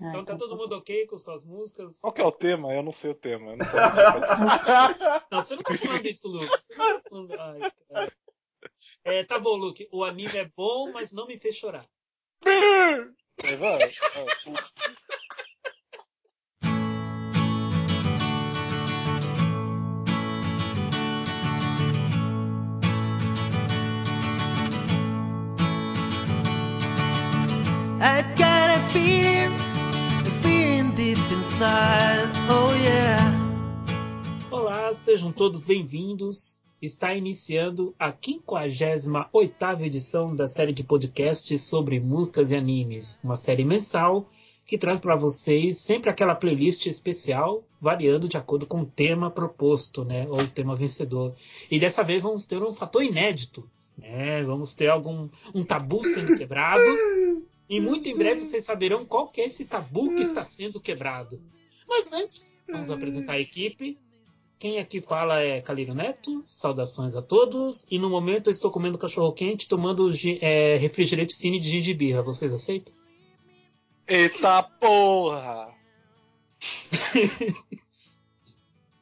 Ah, Então tá todo mundo ok com suas músicas? Qual que é o tema? Eu não sei o tema. Eu não sei o Não, você não tá falando isso, Luke. Você não tá falando... Ai, cara. É, tá bom, Luke. O anime é bom, mas não me fez chorar. Aí vai. I Oh. Olá, sejam todos bem-vindos. Está iniciando a 58ª edição da série de podcasts sobre músicas e animes, uma série mensal que traz para vocês sempre aquela playlist especial, variando de acordo com o tema proposto, né, ou o tema vencedor. E dessa vez vamos ter um fator inédito, né? Vamos ter algum um tabu sendo quebrado. E muito em breve vocês saberão qual que é esse tabu que está sendo quebrado. Mas antes, vamos apresentar a equipe. Quem aqui fala é Calírio Neto, saudações a todos. E no momento eu estou comendo cachorro quente, tomando é, refrigerante cine de gengibirra. Vocês aceitam? Eita porra!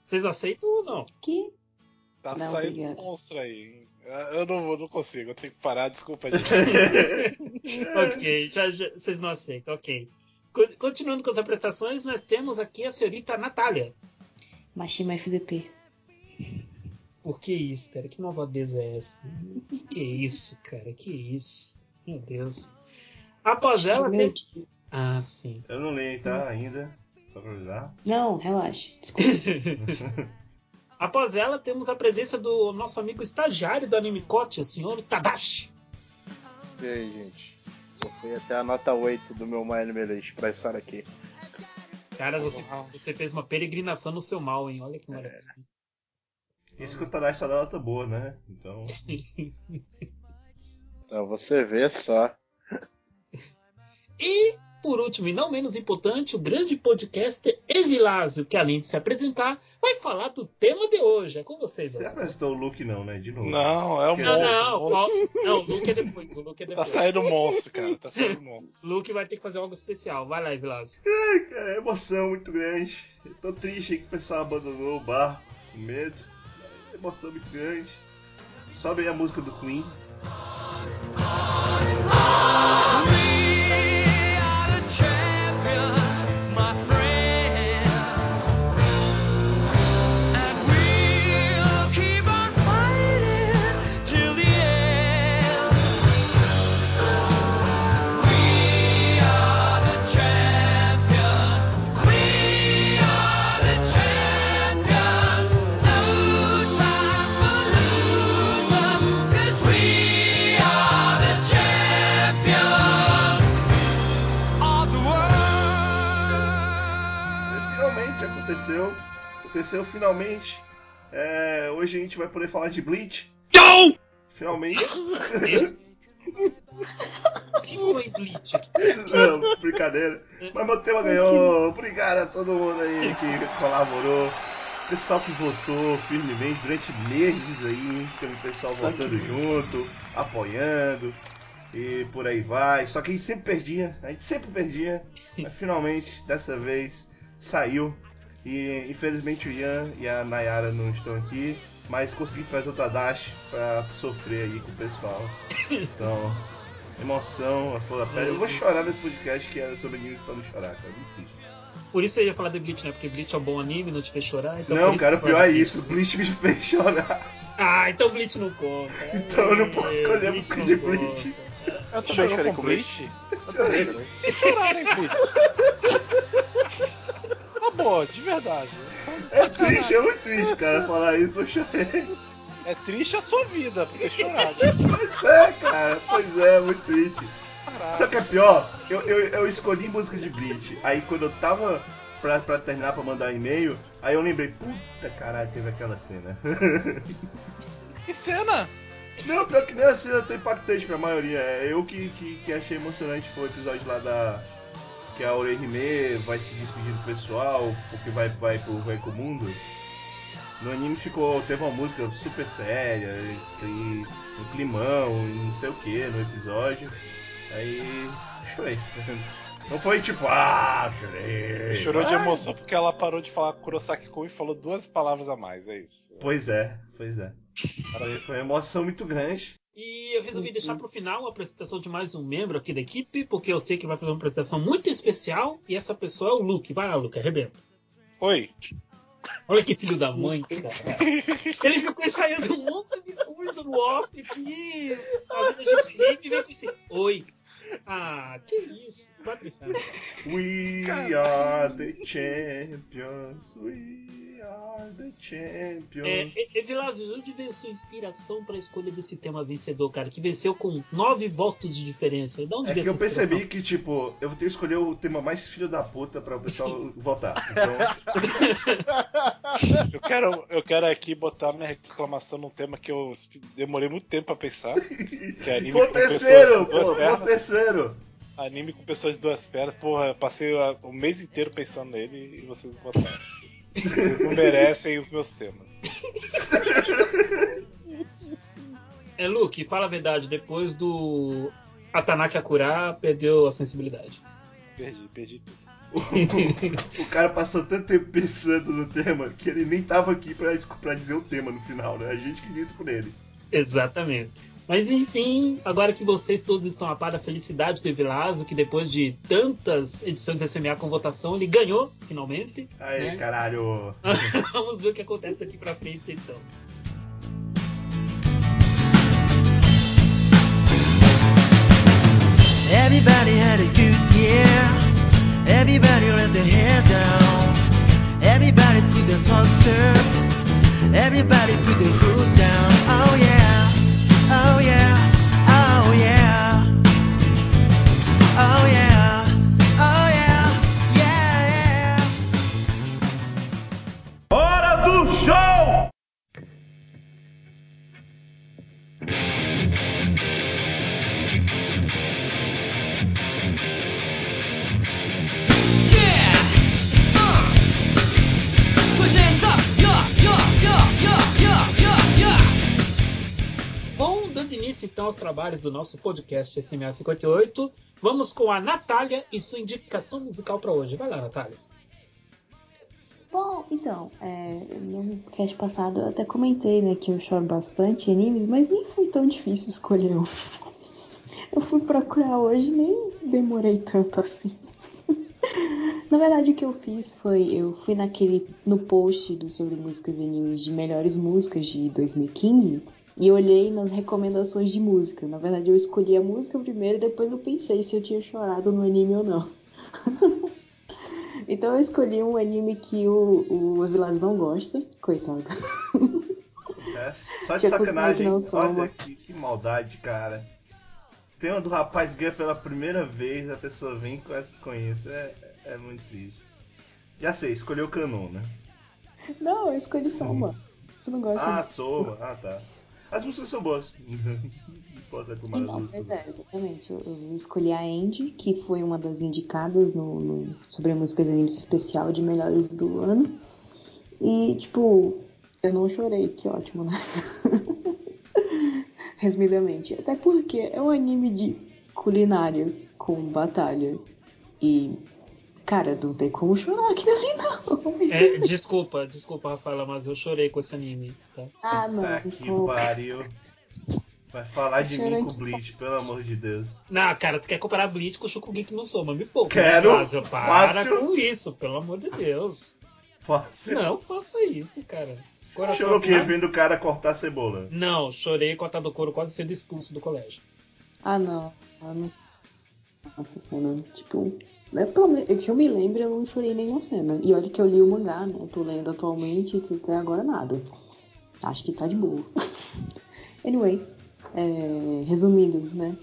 Vocês aceitam ou não? Que? Tá Não, saindo obrigado. um monstro aí. Eu não, eu não consigo, eu tenho que parar, desculpa, gente. ok, já, já- vocês não aceitam, ok. Co- Continuando com as apresentações, nós temos aqui a senhorita Natália. Machima FDP. Por que isso, cara? Que malvadeza é essa? Que isso, cara? Que isso? Meu Deus. Após ela tem... Ah, sim. Eu não leio, tá? Ainda. Só pra avisar. Não, relaxa. Desculpa. Após ela, temos a presença do nosso amigo estagiário do Animecote, o senhor Tadashi. E aí, gente? Eu fui até a nota 8 do meu My Anime List pra estar aqui. Cara, você, você fez uma peregrinação no seu mal, hein? Olha que maravilha. Isso que o Tadashi só dá nota boa, né? Então. Pra você ver só. E, por último e não menos importante, o grande podcaster Evilásio, que além de se apresentar, vai falar do tema de hoje. É com vocês, Você apresentou o Luke, não, né? De novo. Não, é o Não, monstro. não, o monstro. o- não, o Luke é depois. O Luke é Tá depois. saindo monstro, cara. Tá saindo monstro. O Luke vai ter que fazer algo especial. Vai lá, Evilásio. Cara, é emoção muito grande. Eu tô triste que o pessoal abandonou o barco com medo. É emoção muito grande. Sobe aí a música do Queen. Aconteceu. Aconteceu finalmente. É, hoje a gente vai poder falar de Bleach. Finalmente. Quem falou em Bleach aqui? Não, brincadeira. Mas meu tema ganhou. Obrigado a todo mundo aí que colaborou. Pessoal que votou firmemente durante meses aí, pelo pessoal votando junto, apoiando e por aí vai. Só que a gente sempre perdia, a gente sempre perdia. Mas finalmente, dessa vez, saiu. E infelizmente o Ian e a Nayara não estão aqui, mas consegui trazer o Tadashi pra sofrer aí com o pessoal. Então, emoção, a flor da pele. Eu vou chorar nesse podcast que era sobre animes pra não chorar, cara. Muito triste. Por isso eu ia falar de Bleach, né? Porque Bleach é um bom anime, não te fez chorar. Então não, cara, o pior é isso. Bleach me fez chorar. Ah, então Bleach não conta. Então eu não posso escolher Bleach música não de conta. Bleach. Eu também chorei com com Bleach? Eu também. Se chorarem, Bleach. Bom, de verdade. Então, É triste, é muito triste, cara, falar isso. Eu chorei. É triste a sua vida por ter chorado. Pois é, cara. Pois é, muito triste. Caralho. Sabe o que é pior? Eu, eu, eu escolhi música de Bleach. Aí quando eu tava pra, pra terminar pra mandar e-mail, aí eu lembrei, puta caralho, teve aquela cena. Que cena? Não, pior que nem a cena tão impactante pra maioria. É eu que, que, que achei emocionante foi o episódio lá da. Que a Orihime vai se despedir do pessoal, porque vai, vai pro Reiko Mundo. No anime ficou. teve uma música super séria, e, um climão, não sei o que no episódio. Aí chorei. Não foi tipo, ah, chorei. Chorou de Ah, emoção porque ela parou de falar Kurosaki Kun e falou duas palavras a mais, é isso. Pois é, pois é. Foi, foi uma emoção muito grande. E eu resolvi deixar pro final a apresentação de mais um membro aqui da equipe, porque eu sei que vai fazer uma apresentação muito especial, e essa pessoa é o Luke. Vai lá, Luke, arrebenta. Oi. Olha que filho da mãe, cara. Ele ficou ensaiando um monte de coisa no off aqui, fazendo a gente rir, e veio com esse Oi. Ah, que isso. Inferno. We are the champions, we are the champions. É, Evilásio, onde veio sua inspiração pra escolha desse tema vencedor, cara? Que venceu com nove votos de diferença. De onde É veio que eu percebi que, tipo, eu vou ter que escolher o tema mais filho da puta pra o pessoal votar. Então, Eu quero, eu quero aqui botar minha reclamação num tema que eu demorei muito tempo pra pensar. Que é anime foi o com pessoas pô, o terceiro. Anime com pessoas de duas pernas. Porra, eu passei o mês inteiro pensando nele e vocês votaram. Vocês não merecem os meus temas. É, Luke, fala a verdade. Depois do Atanaka Akura, perdeu a sensibilidade. Perdi, perdi tudo. O cara passou tanto tempo pensando no tema que ele nem tava aqui pra, pra dizer o tema no final, né? A gente que disse por ele. Exatamente. Mas enfim, agora que vocês todos estão a par da felicidade do Evilásio, que depois de tantas edições do SMA com votação, ele ganhou, finalmente. Aí, né? caralho. Vamos ver o que acontece daqui pra frente, então. Everybody had a good year. Everybody let their hair down. Everybody put their socks up. Everybody put their hood down. Oh yeah. Oh yeah. Início então aos trabalhos do nosso podcast SMA 58, vamos com a Natália e sua indicação musical pra hoje. Vai lá, Natália. Bom, então, é, no cast passado eu até comentei, né, que eu choro bastante animes, mas nem foi tão difícil escolher um. Eu fui procurar hoje nem demorei tanto assim. Na verdade, o que eu fiz foi, eu fui naquele, no post do sobre músicas e animes de melhores músicas de 2015 e olhei nas recomendações de música. Na verdade, eu escolhi a música primeiro e depois eu pensei se eu tinha chorado no anime ou não. Então eu escolhi um anime que o, o Evilás não gosta, coitado. É, só de sacanagem. Olha que, que maldade, cara. Tem uma do rapaz ganha pela primeira vez, a pessoa vem com essas conheças. É, é muito triste. Já sei, escolheu o canon, né? Não, eu escolhi Soma. Tu não gosta Ah? Soma. Ah, tá. As músicas são boas. Não posso das Então, músicas. pois é, exatamente. Eu, eu escolhi a Andy, que foi uma das indicadas no, no sobre músicas e animes especial de melhores do ano. E, tipo, eu não chorei, que ótimo, né? Resumidamente. Até porque é um anime de culinária com batalha. E, cara, não tem como chorar aqui ali, não. É, desculpa, desculpa, Rafaela, mas eu chorei com esse anime, tá? Ah, não. Tá que pariu. Vai falar de mim com. Bleach, pelo amor de Deus. Não, cara, você quer comparar Bleach com o Shokugeki no Soma? Me poupa. Quero. Evilásio, para Fácil. com isso, pelo amor de Deus. Fácil. Não faça isso, cara. Coração Chorou que vendo o cara cortar cebola. Não, chorei cortado couro quase sendo expulso do colégio. Ah, não. Ah, não. Nossa cena, tipo. É, pelo menos, que eu me lembro, eu não chorei nenhuma cena. E olha que eu li o mangá, né? Tô lendo atualmente e até agora nada. Acho que tá de boa. anyway, é, resumindo, né?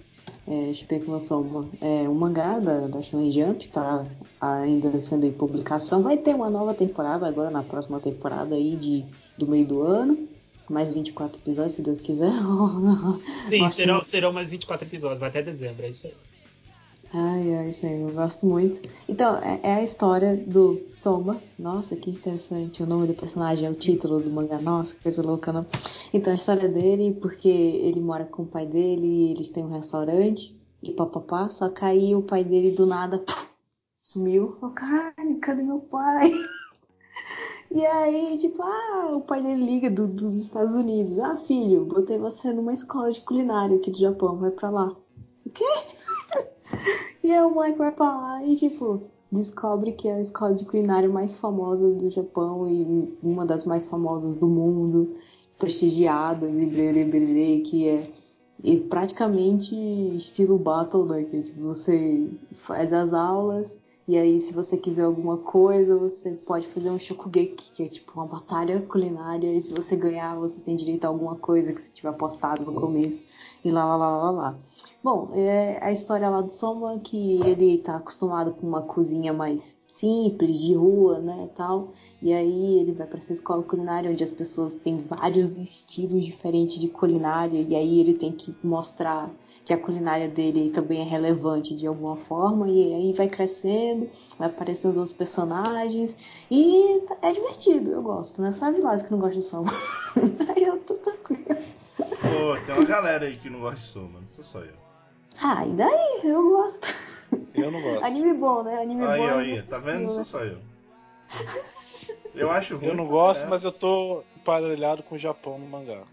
É, Shokugeki no Soma é um mangá da, da Shonen Jump, tá ainda sendo em publicação. Vai ter uma nova temporada agora, na próxima temporada aí de, do meio do ano. Mais 24 episódios, se Deus quiser. Sim, Nossa, serão, serão mais 24 episódios, vai até dezembro, é isso aí. Ai, ai, aí, eu gosto muito. Então, é, é a história do Soma. Nossa, que interessante. O nome do personagem é o título do mangá. Nossa, que coisa louca, não? Então, a história dele, porque ele mora com o pai dele, eles têm um restaurante, e papapá. Só que aí o pai dele do nada sumiu. Eu, caralho, cadê meu pai? E aí, tipo, ah, o pai dele liga do- dos Estados Unidos. Ah, filho, botei você numa escola de culinária aqui do Japão, vai pra lá. O quê? E aí o moleque vai pra lá e, tipo, descobre que é a escola de culinária mais famosa do Japão e uma das mais famosas do mundo, prestigiadas e brerê, brerê, que é e praticamente estilo battle, né? Que tipo, você faz as aulas e aí se você quiser alguma coisa, você pode fazer um shokugeki, que é tipo uma batalha culinária, e se você ganhar, você tem direito a alguma coisa que você tiver apostado no começo, e lá lá lá lá lá. Bom, é a história lá do Soma que ele tá acostumado com uma cozinha mais simples, de rua, né, tal. E aí ele vai para essa escola culinária onde as pessoas têm vários estilos diferentes de culinária e aí ele tem que mostrar que a culinária dele também é relevante de alguma forma e aí vai crescendo, vai aparecendo os personagens e é divertido, eu gosto, né? Sabe lá que não gosta de Soma. aí eu tô tranquila. Pô, tem uma galera aí que não gosta de Soma, não sou só eu. Ah, e daí? Eu gosto. Eu não gosto. Anime bom, né? Anime Aí, bom. aí, tá vendo? Sou só eu. Eu acho ruim. Eu não gosto, é. mas eu tô emparelhado com o Japão no mangá.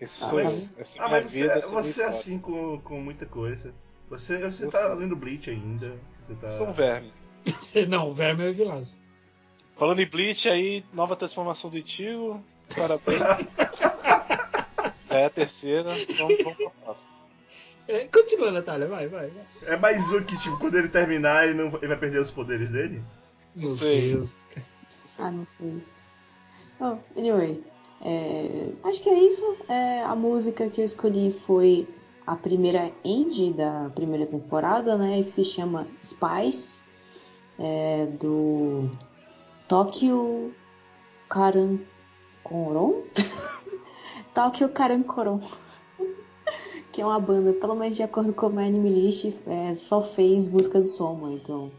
Esse Ah, sou eu. mas- Essa é Ah, minha mas você, vida, essa é você é assim com, com muita coisa. Você, você Eu tá sou. lendo Bleach ainda. Você tá... Eu sou um verme. Você- Não, o verme é o Vilazo. Falando em Bleach aí, nova transformação do Ichigo. Parabéns. é a terceira. Vamos, vamos pra próxima. É, continua, Natália, vai, vai. vai. É mais um que, tipo, quando ele terminar, ele, não, ele vai perder os poderes dele? Meu sei. Deus. Ah, não sei. Oh, anyway, é, acho que é isso. É, a música que eu escolhi foi a primeira end da primeira temporada, né? Que se chama Spice, é, do Tokyo Karankoron? Tokyo Karankoron. Que é uma banda, pelo menos de acordo com meu anime list, é, só fez música do Soma, então,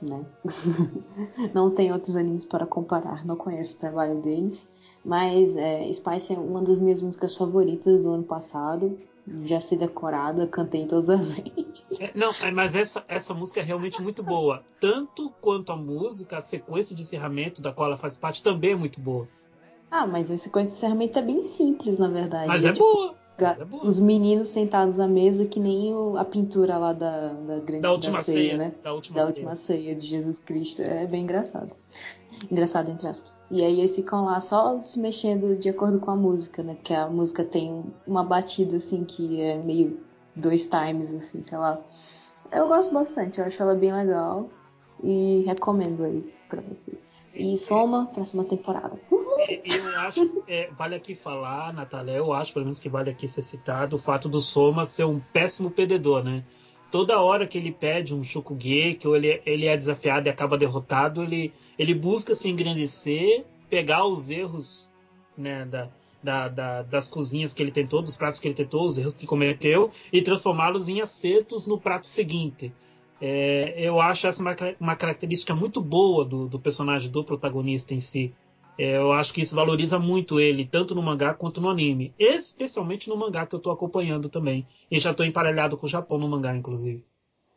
né? não tem outros animes para comparar, não conheço o trabalho deles. Mas é, Spice é uma das minhas músicas favoritas do ano passado. Já sei decorada, cantei em todas as vezes. É, não, é, mas essa, essa música é realmente muito boa. Tanto quanto a música, a sequência de encerramento da qual ela faz parte também é muito boa. Ah, mas esse encerramento é bem simples, na verdade. Mas é tipo, boa. É. Os meninos sentados à mesa, que nem o- a pintura lá da, da grande Da última ceia, ceia, né? Da última da ceia. última ceia de Jesus Cristo. É bem engraçado. Engraçado, entre aspas. E aí eles ficam lá só se mexendo de acordo com a música, né? Porque a música tem uma batida, assim, que é meio dois times, assim, sei lá. Eu gosto bastante, eu acho ela bem legal. E recomendo aí pra vocês. E soma, próxima temporada. E eu acho, é, vale aqui falar, Natália, eu acho, pelo menos que vale aqui ser citado, o fato do Soma ser um péssimo perdedor, né? Toda hora que ele pede um Shokugeki ou ele, ele é desafiado e acaba derrotado, ele, ele busca se engrandecer, pegar os erros né, da, da, da- das cozinhas que ele tentou, dos pratos que ele tentou, os erros que cometeu, e transformá-los em acertos no prato seguinte. É, eu acho essa uma, uma característica muito boa do, do personagem, do protagonista em si. É, eu acho que isso valoriza muito ele, tanto no mangá quanto no anime. Especialmente no mangá que eu tô acompanhando também. E já tô emparelhado com o Japão no mangá, inclusive.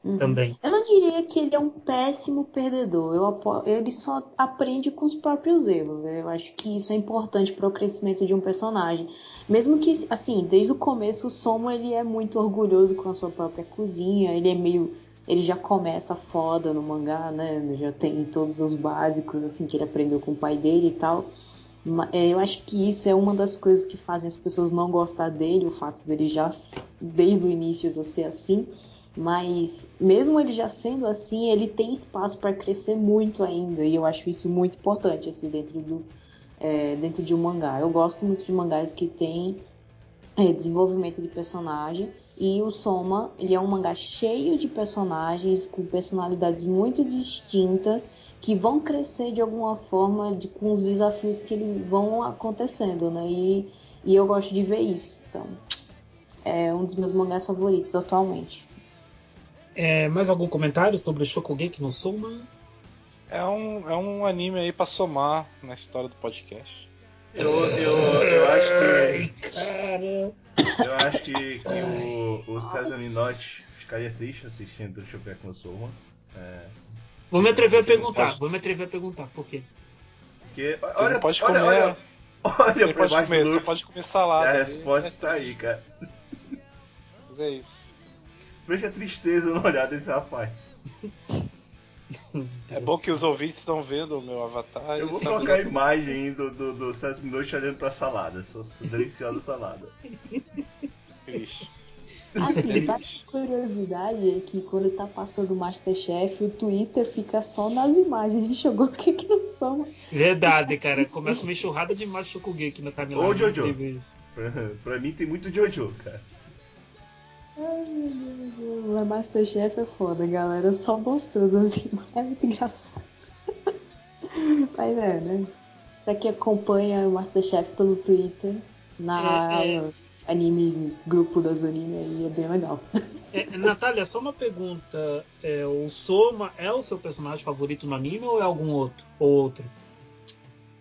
Uhum. Também. Eu não diria que ele é um péssimo perdedor. Eu ele só aprende com os próprios erros. Eu acho que isso é importante para o crescimento de um personagem. Mesmo que, assim, desde o começo o Somo ele é muito orgulhoso com a sua própria cozinha. Ele é meio, ele já começa foda no mangá, né? Já tem todos os básicos assim que ele aprendeu com o pai dele e tal. É, Eu acho que isso é uma das coisas que fazem as pessoas não gostar dele, o fato dele já desde o início já ser assim. Mas mesmo ele já sendo assim, ele tem espaço para crescer muito ainda. E eu acho isso muito importante assim dentro do é, dentro de um mangá. Eu gosto muito de mangás que tem é, desenvolvimento de personagem. E o Soma, ele é um mangá cheio de personagens com personalidades muito distintas que vão crescer de alguma forma de, com os desafios que eles vão acontecendo, né? E, e eu gosto de ver isso. Então, é um dos meus mangás favoritos atualmente. É, mais algum comentário sobre o Shokugeki no Soma? É um, é um anime aí pra somar na história do podcast. Eu, eu, eu acho que. Cara. Eu acho que, que o, o César Minotti ficaria triste assistindo o Shokugeki no Soma. É, Vou me atrever a Ele perguntar, pode- vou me atrever a perguntar, por quê? Porque, Ele olha, pode olha, comer. olha, olha ele pra pode baixo comer, do pode comer salada. A resposta está aí, cara. Mas é isso. Veja a tristeza no olhar desse rapaz. É bom que os ouvintes estão vendo o meu avatar. Eu vou colocar a imagem do, do, do Noite olhando pra salada. Sua deliciosa salada. Triste. Assim, triste. sabe a curiosidade é que quando tá passando o Masterchef, o Twitter fica só nas imagens de jogou o que que não são. Verdade, cara. Começa uma enxurrada de macho Shokugeki aqui na timeline. Ô, Jojo. Pra mim tem muito Jojo, cara. Ai, Masterchef é foda, galera. Só mostrando assim, é muito engraçado. Mas é, né? Pra quem acompanha o Masterchef pelo Twitter, na É, é. anime, grupo das anime aí, é bem legal. É, Natália, só uma pergunta. É, o Soma é o seu personagem favorito no anime ou é algum outro? Ou outro?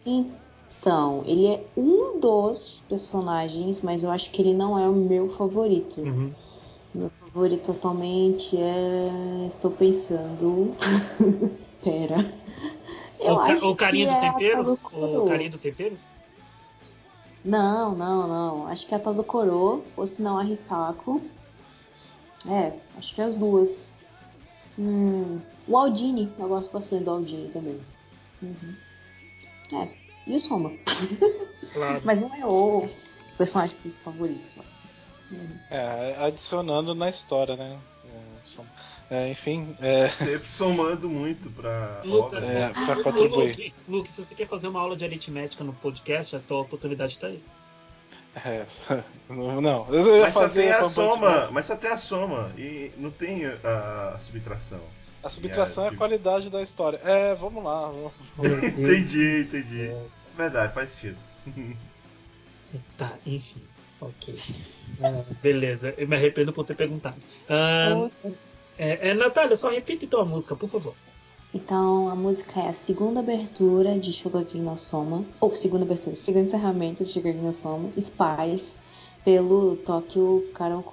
Então, ele é um dos personagens, mas eu acho que ele não é o meu favorito. Uhum. Favorito atualmente é. Estou pensando. Pera. Eu o, ca- o carinha do é tempero? O carinha do tempero? Não, não, não. Acho que é a tal do Koro, ou se não a Risako. É, acho que é as duas. Hum, o Aldini, eu gosto bastante do Aldini também. Uhum. É, e o Soma. Claro. Mas não é o personagem favorito. Só. É, adicionando na história, né? É, é, enfim, é, Sempre somando muito pra Luca, obra. é, pra contribuir. Luke, Luke, se você quer fazer uma aula de aritmética no podcast, a tua oportunidade tá aí. É, não, Mas só tem a soma, mas só tem a soma e não tem a, a subtração. A subtração é a tipo- qualidade da história. É, vamos lá. vamos- entendi, entendi. Verdade, faz sentido. Tá, enfim. Ok. Ah, beleza, eu me arrependo por ter perguntado. Ah, é, é, Natália, só repita então a música, por favor. Então, a música é a segunda abertura de Shogeki no Soma, ou segunda abertura, segundo encerramento de Shogeki no Soma, Spies, pelo Tokyo Karon.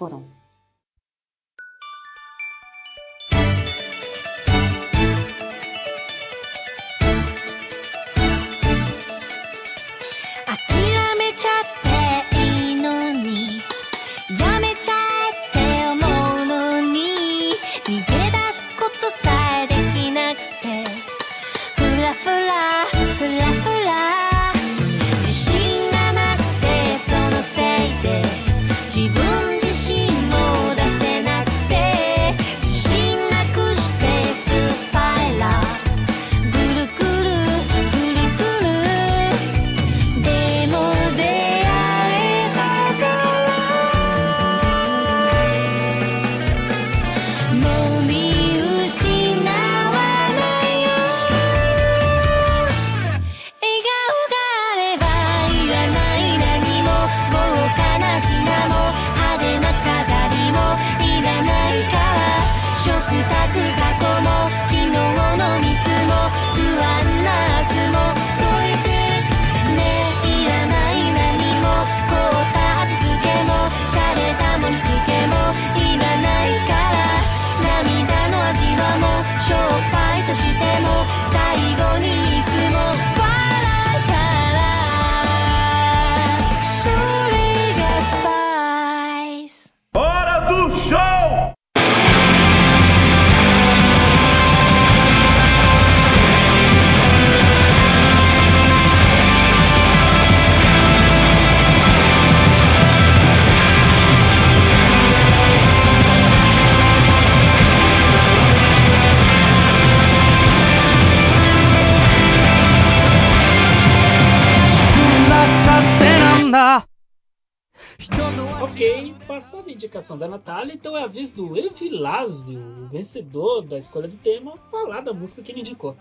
Da Natália, então é a vez do Evilásio, o vencedor da escolha do tema, falar da música que ele indicou.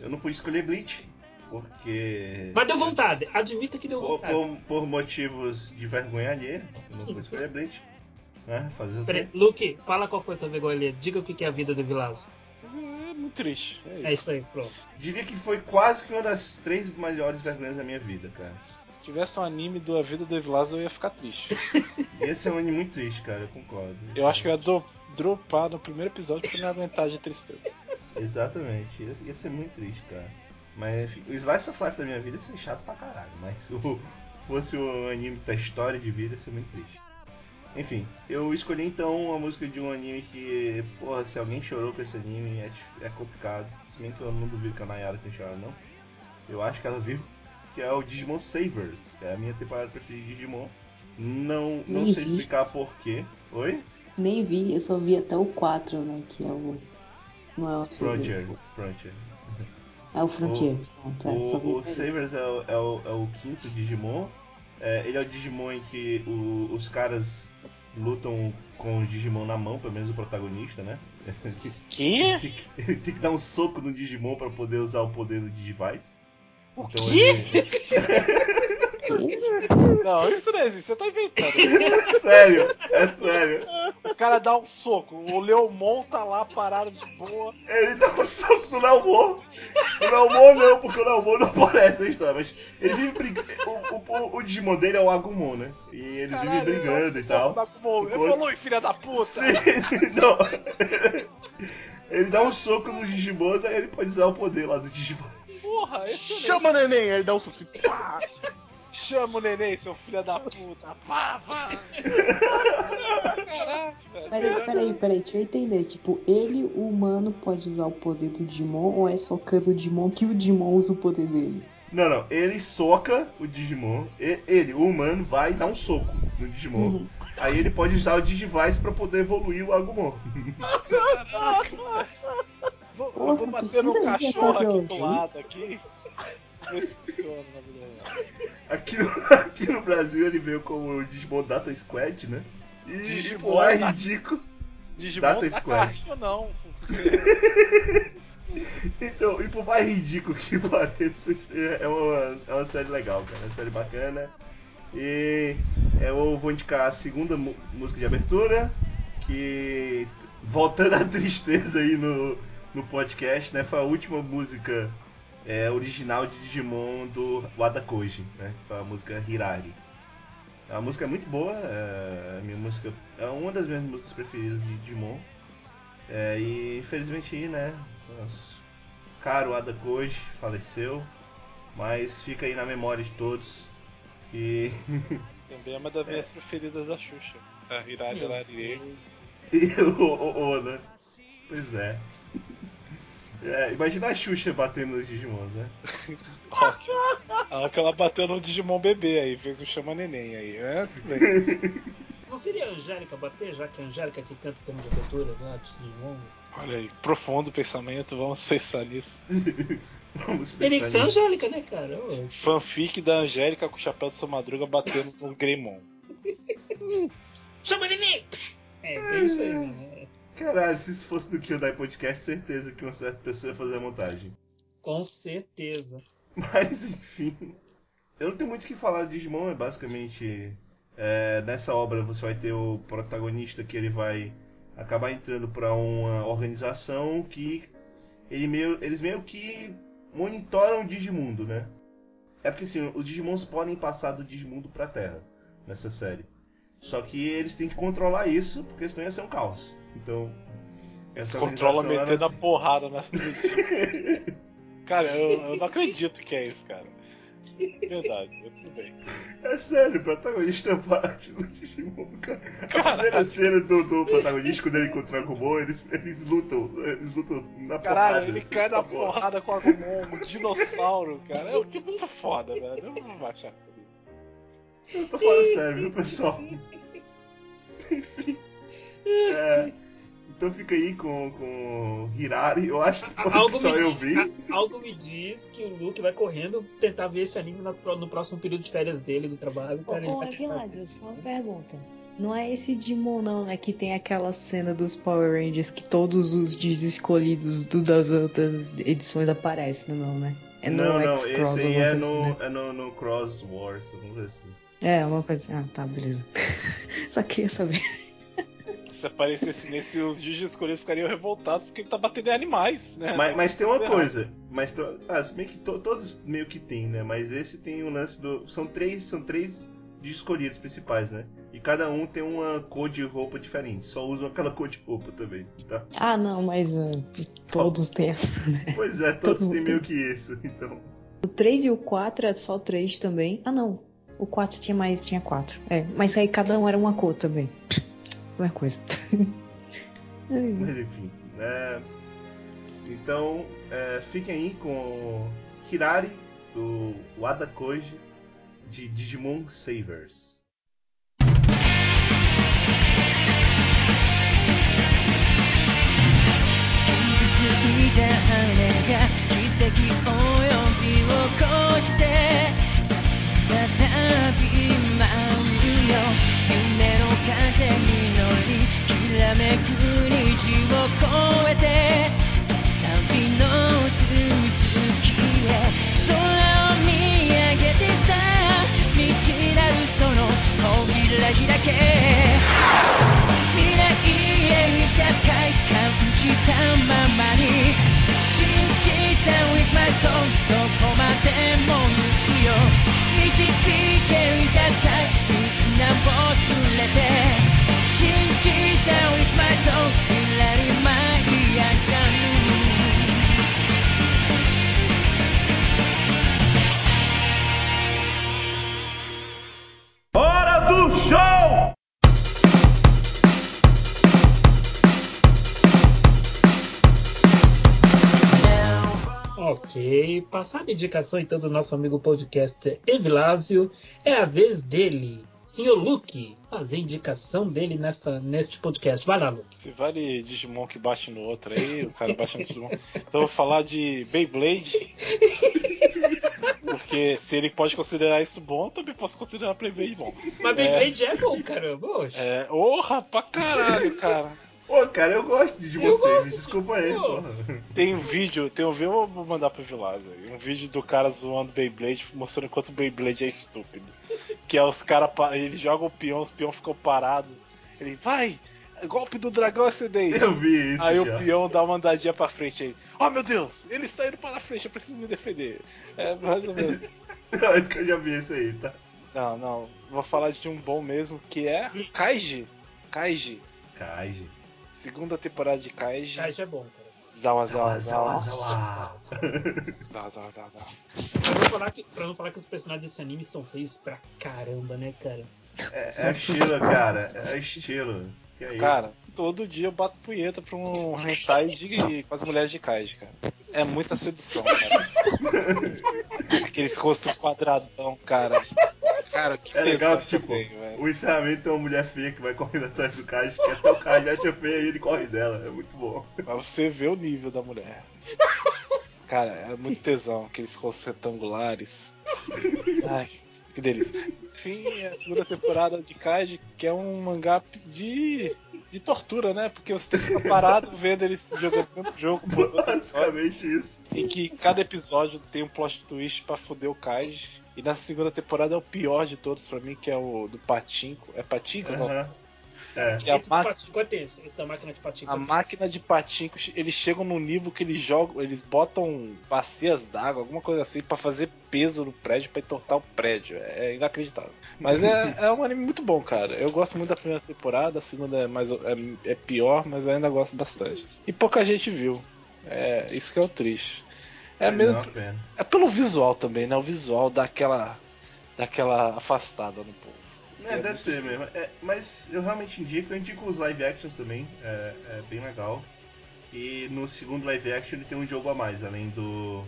Eu não pude escolher Bleach, porque. Mas deu vontade, admita que deu Por, vontade. por- por motivos de vergonha alheia, eu não pude escolher Bleach. Né? Fazer o Peraí? Luke, fala qual foi essa vergonha ali. Diga o que que é a vida do Evilásio. É muito triste. É isso. É isso aí, pronto. Diria que foi quase que uma das três maiores vergonhas da minha vida, cara. Se tivesse um anime do A Vida do Evilás, eu ia ficar triste. Esse é um anime muito triste, cara, eu concordo. Eu acho que eu ia do- dropar no primeiro episódio pra não aguentar de tristeza. Exatamente. Ia, ia ser muito triste, cara. Mas enfim, o Slice of Life da minha vida ia ser chato pra caralho. Mas se fosse um anime da história de vida, ia ser muito triste. Enfim, eu escolhi então a música de um anime que, porra, se alguém chorou com esse anime é, é complicado. Se bem que eu não duvido que a Nayara tenha chorado, não. Eu acho que ela viu, que é o Digimon Savers. É a minha temporada preferida de Digimon. Não, não Nem sei vi. explicar porquê. Oi? Nem vi, eu só vi até o 4, né? Que é o. Não é o Frontier. Frontier. É o Frontier. Pronto, é, O, o. Savers é o, é o- é o quinto Digimon. É, ele é o Digimon em que o- os caras lutam com o Digimon na mão, pelo menos o protagonista, né? Que? Ele tem que- ele tem que dar um soco no Digimon pra poder usar o poder do Digivice. Então quê? ele. Não, isso não existe, você tá inventando. É sério, é sério. O cara dá um soco, o Leomon tá lá parado de boa. Ele dá um soco no Leomon. O Leomon não, porque o Leomon não aparece na história, mas ele vive brigando. O, o- o Digimon dele é o Agumon, né? E eles Caralho, vivem ele dá um brigando e tal. Agumon. Enquanto- Evolui, filha da puta! Sim, não. Ele dá um soco nos Digimons, aí ele pode usar o poder lá do Digimon. Porra, excelente. Chama o neném, aí ele dá um soco assim, pá! Chama o neném, seu filho da puta. Pá, pá. Caraca. Peraí, peraí, peraí, deixa eu entender. Tipo, ele, o humano, pode usar o poder do Digimon ou é socando o Digimon que o Digimon usa o poder dele? Não, não. Ele soca o Digimon. e- Ele, o humano, vai dar um soco no Digimon. Uhum. Aí ele pode usar o Digivice pra poder evoluir o Agumon. Vou, eu Porra, vou bater no cachorro aqui do lado aqui. Ver se funciona na vida real. Aqui no, aqui no Brasil ele veio como o Digimon Data Squad, né? E, Digimon lá é Data- ridículo. Digimon Data Squad. caixa não? Então, e por mais ridículo que pareça, é uma, é uma série legal, cara. É uma série bacana. E eu vou indicar a segunda música de abertura, que voltando à tristeza aí no, no podcast, né? Foi a última música é, original de Digimon do Wada Koji, né? Foi a música Hirari. A música é muito boa, é, minha música, é uma das minhas músicas preferidas de Digimon. É, e infelizmente aí, né? Nosso caro Ada Koji faleceu, mas fica aí na memória de todos. E, Também é uma das minhas preferidas da Xuxa. A Hirari céu. e o, Oda. Pois é. É, Imagina a Xuxa batendo nos Digimons, né? Ótimo. A hora que ela bateu no Digimon bebê aí, fez o chama neném aí. É, Não seria a Angélica bater, já que a Angélica que canta o tema de abertura do Digimon? Olha aí, profundo pensamento, vamos pensar nisso. Vamos Teria que ser a. Angélica, né, cara? Fanfic da Angélica com o chapéu de sua madruga batendo no Greymon. Chama neném! É, bem isso aí, né? Caralho, se isso fosse do Kyodai Podcast, certeza que uma certa pessoa ia fazer a montagem. Com certeza. Mas enfim. Eu não tenho muito o que falar de Digimon, é basicamente. É, nessa obra você vai ter o protagonista que ele vai acabar entrando para uma organização que ele meio, eles meio que monitoram o Digimundo, né? É porque assim, os Digimons podem passar do Digimundo pra Terra nessa série. Só que eles têm que controlar isso, porque senão ia ser um caos. Então. Essa Controla metendo a ela- porrada na Cara, eu, eu não acredito que é isso, cara. Verdade, eu bem. É sério, o protagonista parte do Digimon, cara. A primeira cena do, do protagonista, quando ele encontra o Agumon, eles, eles lutam. Eles lutam na Caralho, porrada. ele assim, cai na tá porrada com o Agumon, um dinossauro, cara. É muito foda, velho. Eu não vou achar isso. Eu tô falando sério, viu, pessoal? Enfim. É, então fica aí com, com Hirari. Eu acho que Algo só me, eu diz, vi. a- algo me diz que o Luke vai correndo tentar ver esse anime nas no próximo período de férias dele, do trabalho. Ô, ô tentar ver Aguilar, esse só uma pergunta. Não é esse Digimon não, né? Que tem aquela cena dos Power Rangers que todos os Digis escolhidos do, das outras edições aparecem, não, né? É no não, não, X-Cross esse aí é no, assim, né? é no, no Cross Wars, alguma coisa assim. É, uma coisa assim. Ah, tá, beleza. Só queria saber. Se aparecesse nesse, os Digi escolhidos ficariam revoltados porque ele tá batendo em animais, né? Mas, mas tem uma Errado. coisa, mas to- ah, se bem que to- todos meio que tem, né? Mas esse tem o lance do. São três, são três de escolhidos principais, né? E cada um tem uma cor de roupa diferente. Só usam aquela cor de roupa também, tá? Ah, não, mas uh, todos têm essa, né? Pois é, todos Todo têm meio que isso, então. O 3 e o 4 é só 3 também. Ah, não. O 4 tinha mais, tinha 4. É, mas aí cada um era uma cor também Não é coisa. Mas enfim. é, Então, é, fiquem aí com Hirari, do Wada Koji, de Digimon Savers. 傷ついた羽が奇跡及びを越して再び舞うよ夢の 風に乗りきらめく虹を越えて旅の続きへ。空を見上げてさ未知なるその扉開け。未来へいざ使い感したままに信じた with my soul どこまでも行くよ。導け with the Ok, passada a indicação então do nosso amigo podcaster Evilásio, é a vez dele, senhor Luke, fazer indicação dele nessa, neste podcast. Vai lá, Luke. Se vale Digimon que bate no outro aí, o cara bate no Digimon. Então eu vou falar de Beyblade. Porque se ele pode considerar isso bom, eu também posso considerar Beyblade bom. Mas Beyblade é, bom, caramba. Oxe. É, orra pra caralho, cara. Pô, cara, eu gosto de Eu vocês, gosto, desculpa aí, pô. porra. Tem um vídeo, tem um vídeo, eu vou mandar pro Vilago aí. Um vídeo do cara zoando Beyblade, mostrando quanto o Beyblade é estúpido. Que é os caras, eles jogam o peão, os peão ficam parados. Ele, vai! Golpe do dragão ascendente! Eu vi isso Aí já. o peão dá uma andadinha pra frente aí. Oh meu Deus, ele está indo para frente, eu preciso me defender. É mais ou menos. Acho que eu já vi isso aí, tá? Não, não. Vou falar de um bom mesmo que é Kaiji. Kaiji. Kaiji. Segunda temporada de Kaiji. Kaiji é bom, cara. Zawa, zawa, Zawa, zawa. zawa. Zawa. Pra não, falar que, pra não falar que os personagens desse anime são feios pra caramba, né, cara? É, é estilo, cara. É estilo. Que é Cara, todo dia eu bato punheta pra um hentai de, com as mulheres de Kaiji, cara. É muita sedução, cara. Aqueles rostos quadradão, cara. Cara, que É legal que, tipo, o encerramento tem uma mulher feia que vai correndo atrás do Kaiji, que até o Kaiji acha feia e ele corre dela. É muito bom. Pra você ver o nível da mulher. Cara, é muito tesão, aqueles rostos retangulares. Ai, que delícia. Enfim, é a segunda temporada de Kaiji, que é um mangá de, de tortura, né? Porque você tem que ficar parado vendo eles jogando o mesmo jogo por dois episódios. Basicamente isso. Em que cada episódio tem um plot twist pra foder o Kaiji. E na segunda temporada é o pior de todos pra mim, que é o do Patinco. É Patinco? Não. Aham. É. Que Esse ma- do patinco é tenso. Esse da máquina de patinco a é máquina de patinco, eles chegam num nível que eles jogam, eles botam bacias d'água, alguma coisa assim, pra fazer peso no prédio, pra entortar o prédio. É inacreditável. Mas é, é um anime muito bom, cara. Eu gosto muito da primeira temporada, a segunda é, mais, é, é pior, mas eu ainda gosto bastante. E pouca gente viu. É isso que é o triste. É mesmo. É pelo visual também, né? O visual dá aquela, dá aquela afastada no povo. É, É deve ser mesmo. É, mas eu realmente indico, eu indico os live actions também, é, é bem legal. E no segundo live action ele tem um jogo a mais, além do,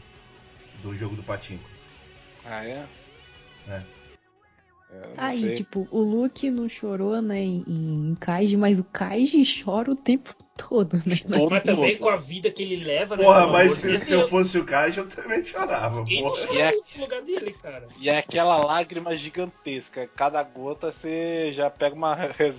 do jogo do Patinco. Ah, é? É. É, Aí, sei. tipo, o Luke não chorou, né, em, em Kaiji, mas o Kaiji chora o tempo todo, né? Todo Mas também mundo. com a vida que ele leva, né? Porra, mas se, eu fosse o Kaiji eu também chorava, Quem não porra. chora E é- no lugar dele, cara? E é aquela lágrima gigantesca. Cada gota você já pega uma,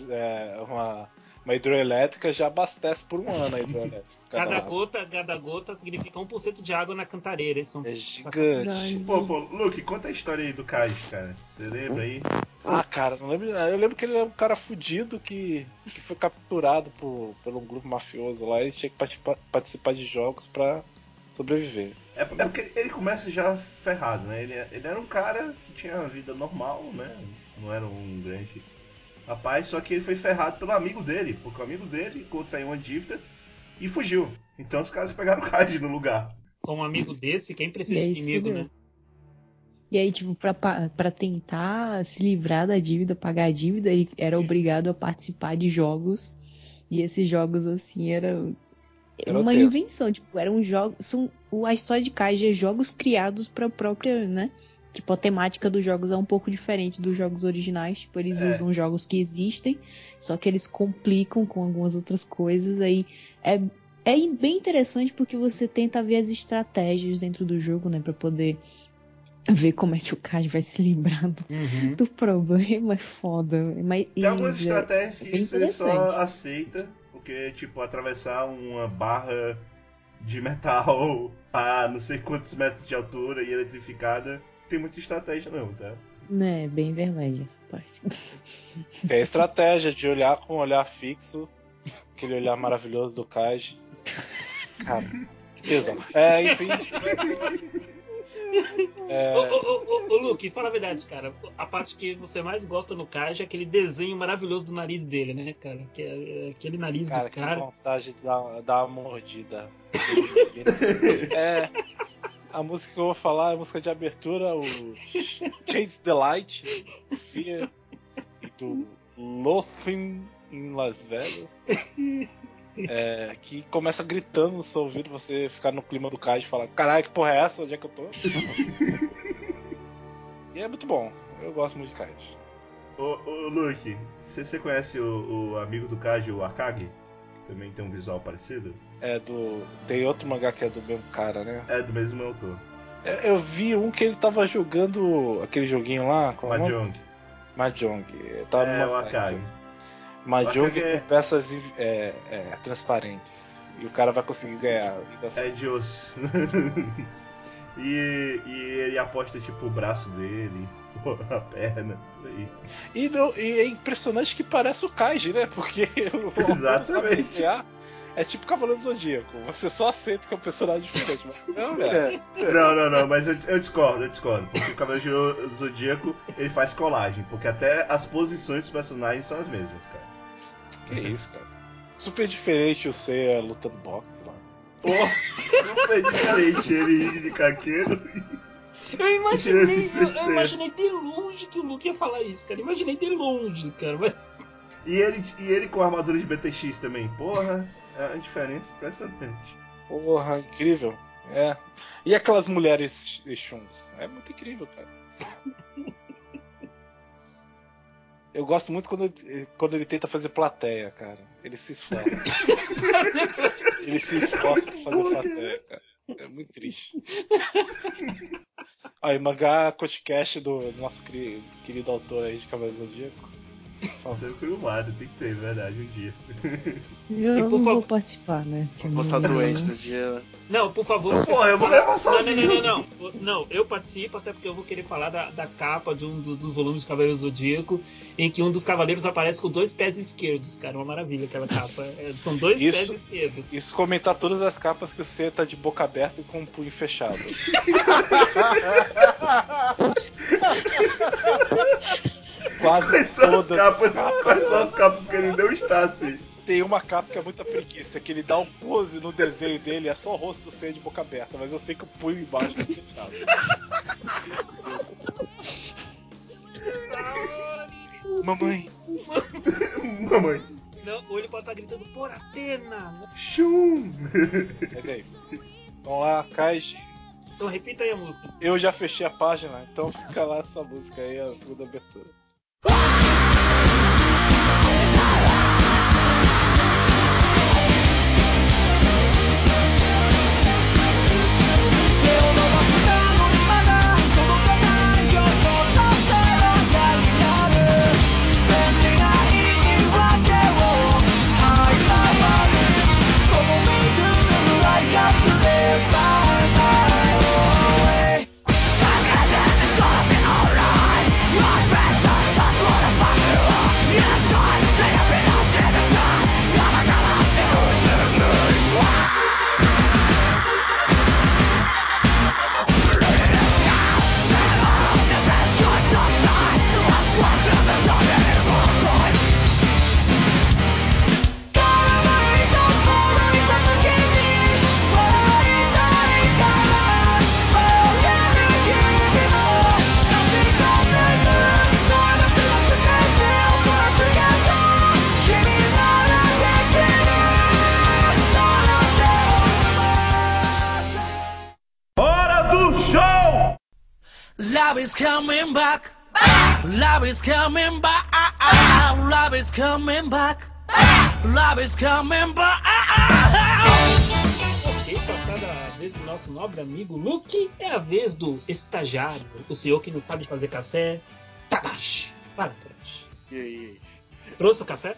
é, uma, uma hidroelétrica já abastece por um ano a hidroelétrica. Cada lágrima. gota, cada gota significa 1% de água na cantareira. Eles são É gigante. Pô, pô, Luke, conta a história aí do Kaiji, cara. Você lembra aí? Ah, cara, não lembro. de nada. Eu lembro que ele é um cara fudido que, que foi capturado por, por um grupo mafioso lá. Ele tinha que participa- participar de jogos pra sobreviver. É, é porque ele começa já ferrado, né? Ele, ele era um cara que tinha uma vida normal, né? Não era um grande rapaz, só que ele foi ferrado pelo amigo dele, porque o amigo dele contraiu uma dívida e fugiu. Então os caras pegaram o Kaji no lugar. Com um amigo desse, quem precisa aí, de inimigo, fudeu. né? E aí, tipo, pra, pra tentar se livrar da dívida, pagar a dívida, ele era obrigado a participar de jogos. E esses jogos, assim, eram Era uma tenso. invenção. Tipo, eram jogos. São, a história de Kaiji é jogos criados pra própria, né? Tipo, a temática dos jogos é um pouco diferente dos jogos originais. Tipo, eles É. usam jogos que existem, só que eles complicam com algumas outras coisas. Aí é, é bem interessante porque você tenta ver as estratégias dentro do jogo, né? Pra poder ver como é que o Kaiji vai se livrar do, Uhum. do problema. É foda. Mas, Tem algumas e- estratégias é que você só aceita, porque, tipo, atravessar uma barra de metal a não sei quantos metros de altura e eletrificada, tem muita estratégia não, tá? Né, bem verdade essa parte. Tem a estratégia de olhar com um olhar fixo, aquele olhar maravilhoso do Kaji. Cara, que tesão. É, enfim. É, Ô, ô, ô, ô, ô, Luke, fala a verdade, cara. A parte que você mais gosta no Kaji é aquele desenho maravilhoso do nariz dele, né, cara? Que é, é aquele nariz cara, do que cara. vontade de dar, dar uma mordida. É, a música que eu vou falar é a música de abertura, o Chase the Light, Fear, e do Lothing em Las Vegas. É, que começa gritando no seu ouvido, você ficar no clima do Kaiji e falar: Caralho, que porra é essa? Onde é que eu tô? e é muito bom, eu gosto muito de Kaiji. Ô, ô Luke, você conhece o, o amigo do Kaji, o Akagi? Também tem um visual parecido? É do. Tem outro mangá que é do mesmo cara, né? É do mesmo autor. É, Eu vi um que ele tava jogando aquele joguinho lá, é? Mahjong. Mahjong. Tá É, numa o Akagi. Mahjong O Akagi é- com peças é, é, transparentes. E o cara vai conseguir ganhar. E É de osso. e, e ele aposta tipo o braço dele, a perna, aí. E, não- e é impressionante que parece o Kaiji, né? Porque o Exatamente. sabe desenhar. É tipo Cavaleiro do Zodíaco. Você só aceita que é um personagem diferente. Mas não, é. Não, não, não, mas eu, eu discordo, eu discordo. Porque o Cavaleiro do Zodíaco ele faz colagem, porque até as posições dos personagens são as mesmas, cara. Que isso, cara. Super diferente o Seiya lutando boxe lá. Pô, foi diferente ele de caqueiro. Eu imaginei, eu, eu ser. imaginei de longe que o Luke ia falar isso, cara. Imaginei de longe, cara. Mas... E ele, e ele com a armadura de BTX também. Porra, é uma diferença impressionante. Porra, incrível. É. E aquelas mulheres Shuns? É muito incrível, cara. Eu gosto muito quando, ele- quando ele tenta fazer plateia, cara. Ele se esforça. ele se esforça pra fazer plateia, cara. É muito triste. Aí, mangá podcast do nosso queri- querido autor aí de Cavaleiro Zodíaco. Filmado, tem que ter, verdade, um dia. Eu E não vou participar, né? Vou estar não- doente no dia. Não, por favor. você- Porra, eu vou levar sozinho. Não, não, não, não, não. Não, eu participo até porque eu vou querer falar da, da capa de um dos, dos volumes de Cavaleiros do Zodíaco, em que um dos cavaleiros aparece com dois pés esquerdos, cara. Uma maravilha aquela capa. É, são dois Isso- pés esquerdos. Isso comentar todas as capas que você tá de boca aberta e com o punho fechado. Quase Quais todas capas, as capas. quais são as capas que ele não está assim? Tem uma capa que é muita preguiça, que ele dá um pose no desenho dele, é só o rosto do Seiya de boca aberta, mas eu sei que o punho embaixo tá fechado. Mamãe, Mamãe. Não, ou ele pode estar gritando por Atena. Mas é isso. Vamos lá, Kaiji. Então repita aí a música. Eu já fechei a página, então fica lá essa música aí, a segunda abertura. 手 Love is coming back. Love is coming back. Love is coming back. Ok, passada a vez do nosso nobre amigo Luke, é a vez do estagiário, o senhor que não sabe fazer café, Tadashi. Para, Tadashi. E aí? Trouxe o café?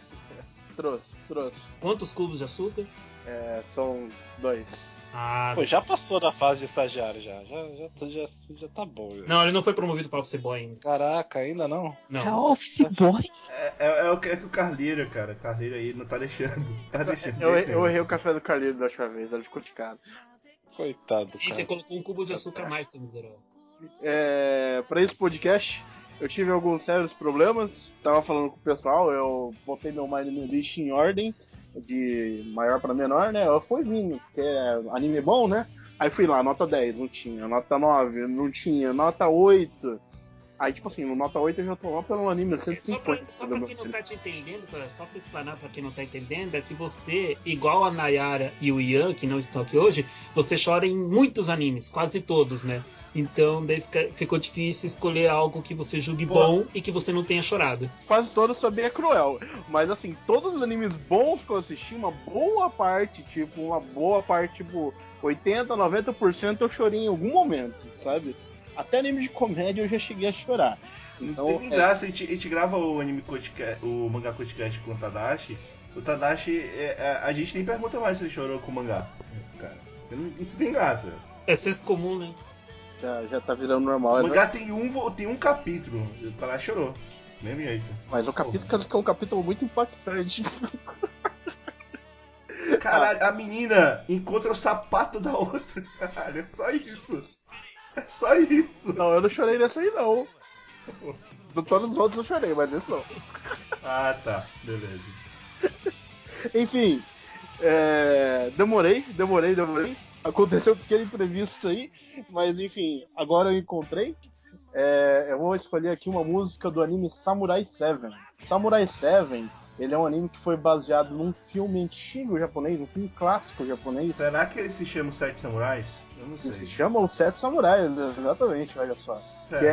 Trouxe, trouxe. Quantos cubos de açúcar? É, são dois. Ah, Pô, já passou da fase de estagiário já. Já, já, já, já tá bom. Já. Não, ele não foi promovido para office boy ainda. Caraca, ainda não? Não. office boy? É, é, é o que é que o Carleiro, cara. O Carleiro aí não tá deixando. Tá deixando. Eu, eu nenhum. errei o café do Carlinhos da última vez, ele ficou de casa. Coitado, Sim, cara. você colocou um cubo de açúcar a mais, seu miserável. É, pra esse podcast, eu tive alguns sérios problemas. Tava falando com o pessoal, eu botei meu My Anime List em ordem, de maior pra menor, né? Eu fui vindo, porque é anime bom, né? Aí fui lá, nota 10, não tinha. Nota 9, não tinha. Nota 8. Aí, tipo assim, no nota 8 eu já tô lá pelo anime Só 150. pra, só pra quem não tá te entendendo, pra- só pra explanar pra quem não tá entendendo, é que você, igual a Nayara e o Ian, que não estão aqui hoje, você chora em muitos animes, quase todos, né? Então daí fica- ficou difícil escolher algo que você julgue bom e que você não tenha chorado. quase todos sobre é cruel. Mas assim, todos os animes bons que eu assisti, uma boa parte, tipo, uma boa parte, tipo, 80, 90% eu chorei em algum momento, sabe? Até anime de comédia eu já cheguei a chorar. Então, Não tem é, graça, a gente, a gente grava o anime podcast, o mangá podcast com o Tadashi. O Tadashi, é, é, a gente nem pergunta mais se ele chorou com o mangá. Cara, não, não tem graça. É senso comum, né? já, já tá virando normal. O é mangá tem um, tem um capítulo. O Tadashi chorou. Mesmo jeito. Mas o capítulo que é um capítulo muito impactante. Caralho, a menina encontra o sapato da outra. Caralho, é só isso. É só isso. Não, eu não chorei nessa aí não. De todos os outros eu chorei, mas nesse não. Ah, tá. Beleza. Enfim, é, demorei, demorei, demorei. Aconteceu um pequeno imprevisto aí, mas enfim, agora eu encontrei. É, eu vou escolher aqui uma música do anime Samurai 7. Samurai 7, ele é um anime que foi baseado num filme antigo japonês, um filme clássico japonês. Será que ele se chama Os Sete Samurais? Eu não sei. se chama Os Sete Samurais, exatamente, olha só. É,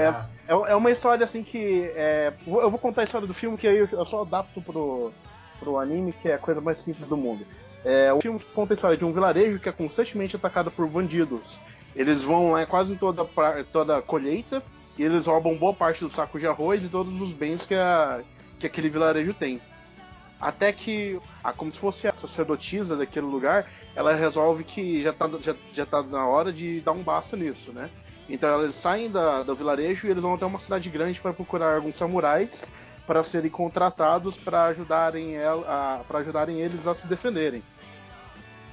é, é uma história assim que. é, eu vou contar a história do filme, que aí eu, só adapto pro, pro anime, que é a coisa mais simples do mundo. É, o filme conta a história de um vilarejo que é constantemente atacado por bandidos. Eles vão lá quase em toda, toda a colheita e eles roubam boa parte do saco de arroz e todos os bens que, a, que aquele vilarejo tem. Até que, como se fosse a sacerdotisa daquele lugar, ela resolve que já tá, já, já tá na hora de dar um basta nisso, né? Então eles saem da, do vilarejo e eles vão até uma cidade grande para procurar alguns samurais para serem contratados para ajudarem, el- a- pra ajudarem eles a se defenderem.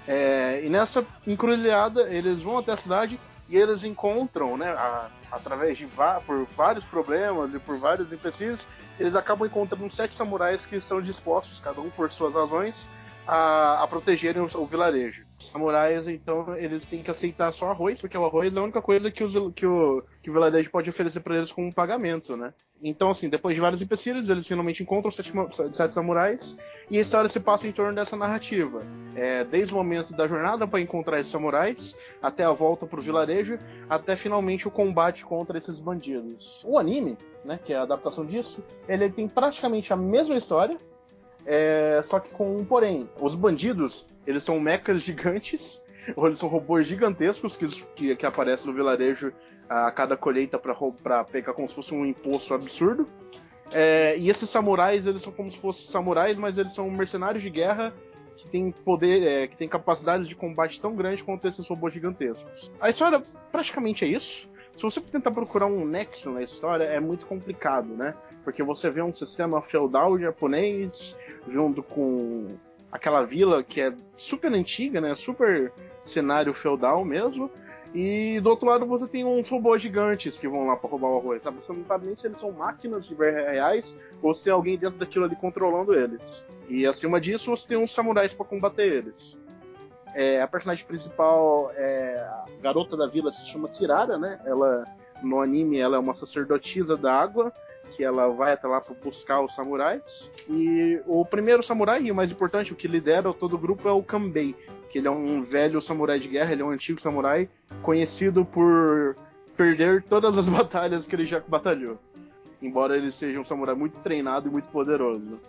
É, e nessa encruzilhada eles vão até a cidade e eles encontram, né, a- através de por vários problemas e por vários empecilhos, eles acabam encontrando sete samurais que estão dispostos, cada um por suas razões, a, a protegerem o, o vilarejo. Samurais, então, eles têm que aceitar só arroz, porque o arroz é a única coisa que, os, que, o, que o vilarejo pode oferecer para eles como pagamento, né? Então, assim, depois de vários empecilhos, eles finalmente encontram os sete, sete samurais, e a história se passa em torno dessa narrativa. É, desde o momento da jornada para encontrar esses samurais, até a volta pro vilarejo, até finalmente o combate contra esses bandidos. O anime, né, que é a adaptação disso, ele tem praticamente a mesma história, é, só que com um porém. Os bandidos, eles são mechas gigantes, ou eles são robôs gigantescos que, que, que aparecem no vilarejo a cada colheita para pegar como se fosse um imposto absurdo. É, e esses samurais, eles são como se fossem samurais, mas eles são mercenários de guerra que têm poder, é, que têm capacidade de combate tão grande quanto esses robôs gigantescos. A história praticamente é isso. Se você tentar procurar um nexo na história, é muito complicado, né? Porque você vê um sistema feudal japonês junto com aquela vila que é super antiga, né? Super cenário feudal mesmo. E do outro lado você tem uns robôs gigantes que vão lá pra roubar o arroz, sabe? Você não sabe nem se eles são máquinas de reais ou se é alguém dentro daquilo ali controlando eles. E acima disso você tem uns samurais pra combater eles. É, a personagem principal é a garota da vila se chama Kirara, né? Ela no anime ela é uma sacerdotisa da água que ela vai até lá para buscar os samurais. E o primeiro samurai, e o mais importante, o que lidera todo o grupo é o Kanbei, que ele é um velho samurai de guerra, ele é um antigo samurai, conhecido por perder todas as batalhas que ele já batalhou. Embora ele seja um samurai muito treinado e muito poderoso.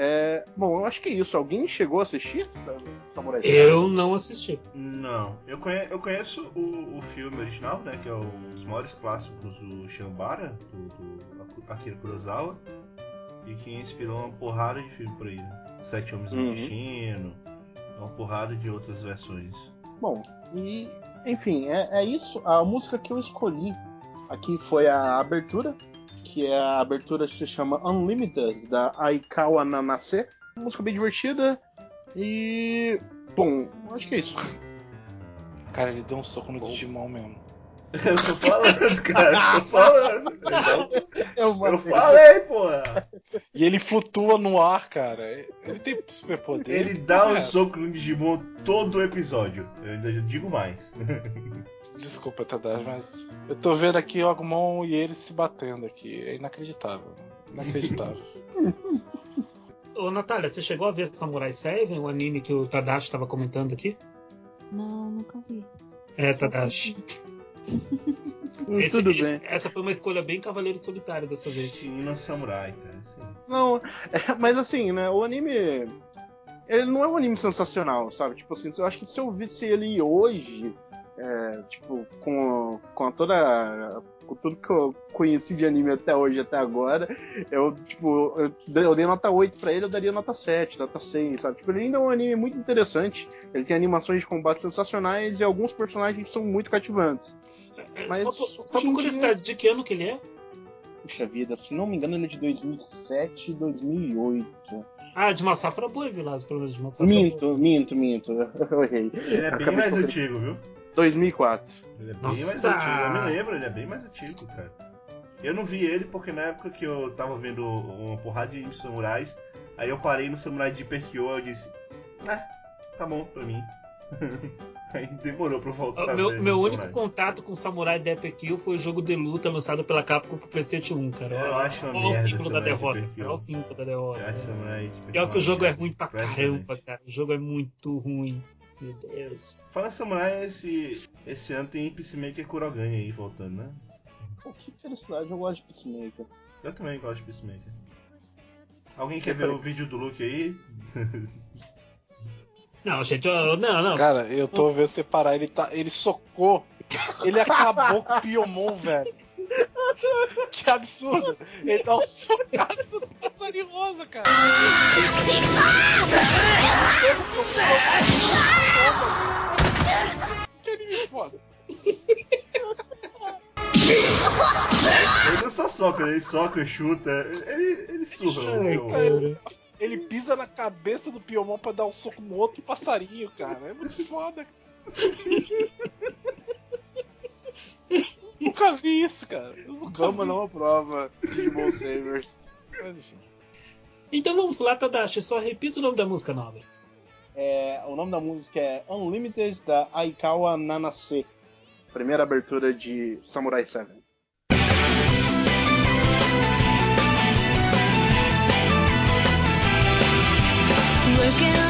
É, bom, eu acho que é isso. Alguém chegou a assistir Samurai Jack? Eu não assisti. Não, eu conheço, eu conheço o, o filme original, né? Que é um dos maiores clássicos do Shambara, do, do Akira Kurosawa. E que inspirou uma porrada de filme por aí, né? Sete Homens no Uhum. Destino, uma porrada de outras versões. Bom, e enfim, é, é isso. A música que eu escolhi aqui foi a abertura, que é a abertura que se chama Unlimited, da Aikawa Nanase. Uma música bem divertida e. Bom, acho que é isso. Cara, ele deu um soco no Digimon mesmo. Eu tô falando, cara, eu tô falando. Eu, Eu falei, porra! E ele flutua no ar, cara. Ele tem superpoder. Ele dá um É. soco no Digimon todo o episódio. Eu ainda digo mais. Desculpa, Tadashi, mas eu tô vendo aqui o Agumon e ele se batendo aqui. É inacreditável. Inacreditável. Ô, Natália, você chegou a ver Samurai 7, o anime que o Tadashi estava comentando aqui? Não, nunca vi. É, Tadashi. Esse- Tudo esse- bem. Essa foi uma escolha bem Cavaleiro Solitário dessa vez. Sim, no Samurai, cara. Sim. Não, é, mas assim, né, o anime. Ele não é um anime sensacional, sabe? Tipo assim, eu acho que se eu visse ele hoje, é, tipo, com, com toda. Com tudo que eu conheci de anime até hoje, até agora, eu, tipo, eu, dei- eu dei nota 8 pra ele, eu daria nota 7, nota 6, sabe? Tipo, ele ainda é um anime muito interessante, ele tem animações de combate sensacionais e alguns personagens são muito cativantes. É, Mas só por, só curiosidade, de que ano que ele é? Puxa vida, se não me engano, ele é de 2007, 2008. Ah, de uma safra boa, Vilas, pelo menos de uma safra Minto, boa. minto, minto. Eu errei. Ele é bem mais antigo, viu? 2004. Ele é bem Nossa! mais antigo. Eu me lembro, ele é bem mais antigo, cara. Eu não vi ele porque na época que eu tava vendo uma porrada de samurais, aí eu parei no samurai de Perkyo e eu disse, ah, tá bom pra mim. aí demorou pra eu voltar. O a meu, meu o único Samurai. contato com Samurai Death Kill foi o jogo de luta lançado pela Capcom pro PlayStation 1, cara. Eu acho uma Olha o merda símbolo da derrota. Olha o símbolo da Eu derrota. Pior que o jogo é ruim pra caramba, cara. O jogo é muito ruim. Meu Deus. Fala Samurai, esse, esse ano tem Peacemaker Kurogane aí voltando, né? Pô, que felicidade, eu gosto de Peacemaker. Eu também gosto de Peacemaker. Alguém quer Eu ver falei. o vídeo do Luke aí? Não, gente, eu- não, não. Cara, eu tô vendo você parar, ele tá. Ele socou. Ele acabou com o Piomon, velho. Que absurdo. Ele dá um socaço no passarinho rosa, cara. Que anime foda. Ele não só soca, ele soca, chuta, ele, ele surra. o meu- cara. Ele pisa na cabeça do Piomon pra dar um soco no outro passarinho, cara. É muito foda. Nunca vi isso, cara. Vamos vi. numa prova Savers. Mas, enfim. Então vamos lá, Tadashi. Só repita o nome da música nova. É, o nome da música é Unlimited da Aikawa Nanase. Primeira abertura de Samurai 7. 分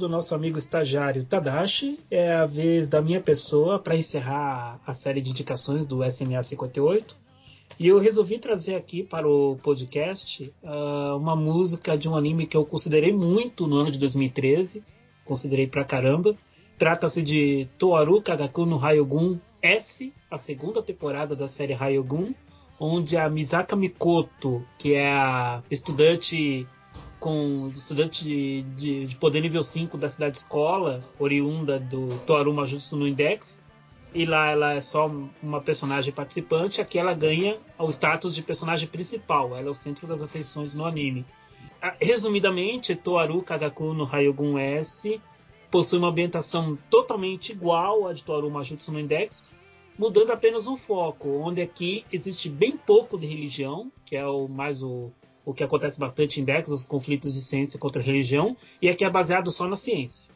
do nosso amigo estagiário Tadashi, é a vez da minha pessoa para encerrar a série de indicações do SMA 58. E eu resolvi trazer aqui para o podcast ah, uma música de um anime que eu considerei muito no ano de 2013. Considerei pra caramba. Trata-se de Toaru Kagaku no Ryogun S, a segunda temporada da série Ryogun, onde a Misaka Mikoto, que é a estudante com estudante de, de, de poder nível 5 da cidade escola, oriunda do Toaru Majutsu no Index, e lá ela é só uma personagem participante, aqui ela ganha o status de personagem principal, ela é o centro das atenções no anime. Ah, Resumidamente, Toaru Kagaku no Ryogun S possui uma ambientação totalmente igual à de Toaru Majutsu no Index, mudando apenas o foco, onde aqui existe bem pouco de religião, que é o mais o, o que acontece bastante em Index, os conflitos de ciência contra religião, e aqui é baseado só na ciência.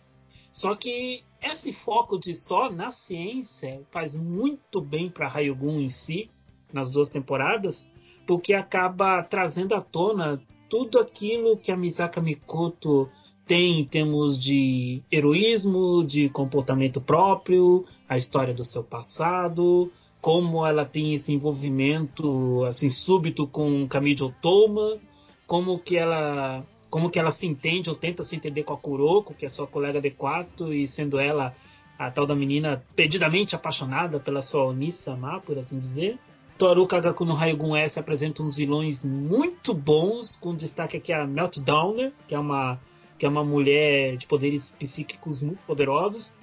Só que esse foco de só na ciência faz muito bem para Ryogun em si, nas duas temporadas, porque acaba trazendo à tona tudo aquilo que a Misaka Mikoto tem em termos de heroísmo, de comportamento próprio, a história do seu passado, como ela tem esse envolvimento assim súbito com Kamiji Otoma, como que ela como que ela se entende ou tenta se entender com a Kuroko, que é sua colega de quarto, e sendo ela a tal da menina perdidamente apaixonada pela sua Onisama, por assim dizer. Toru Kagaku no Ryogun S apresenta uns vilões muito bons, com destaque aqui a Meltdowner, que é uma que é uma mulher de poderes psíquicos muito poderosos.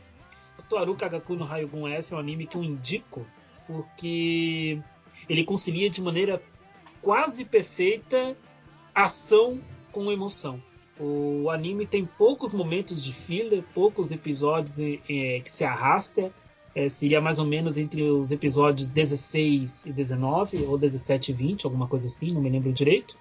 Toru Kagaku no Ryogun S é um anime que eu indico porque ele concilia de maneira quase perfeita ação com emoção. O anime tem poucos momentos de filler, poucos episódios eh, que se arrasta. Eh, seria mais ou menos entre os episódios 16 e 19, ou 17 e 20, alguma coisa assim, não me lembro direito.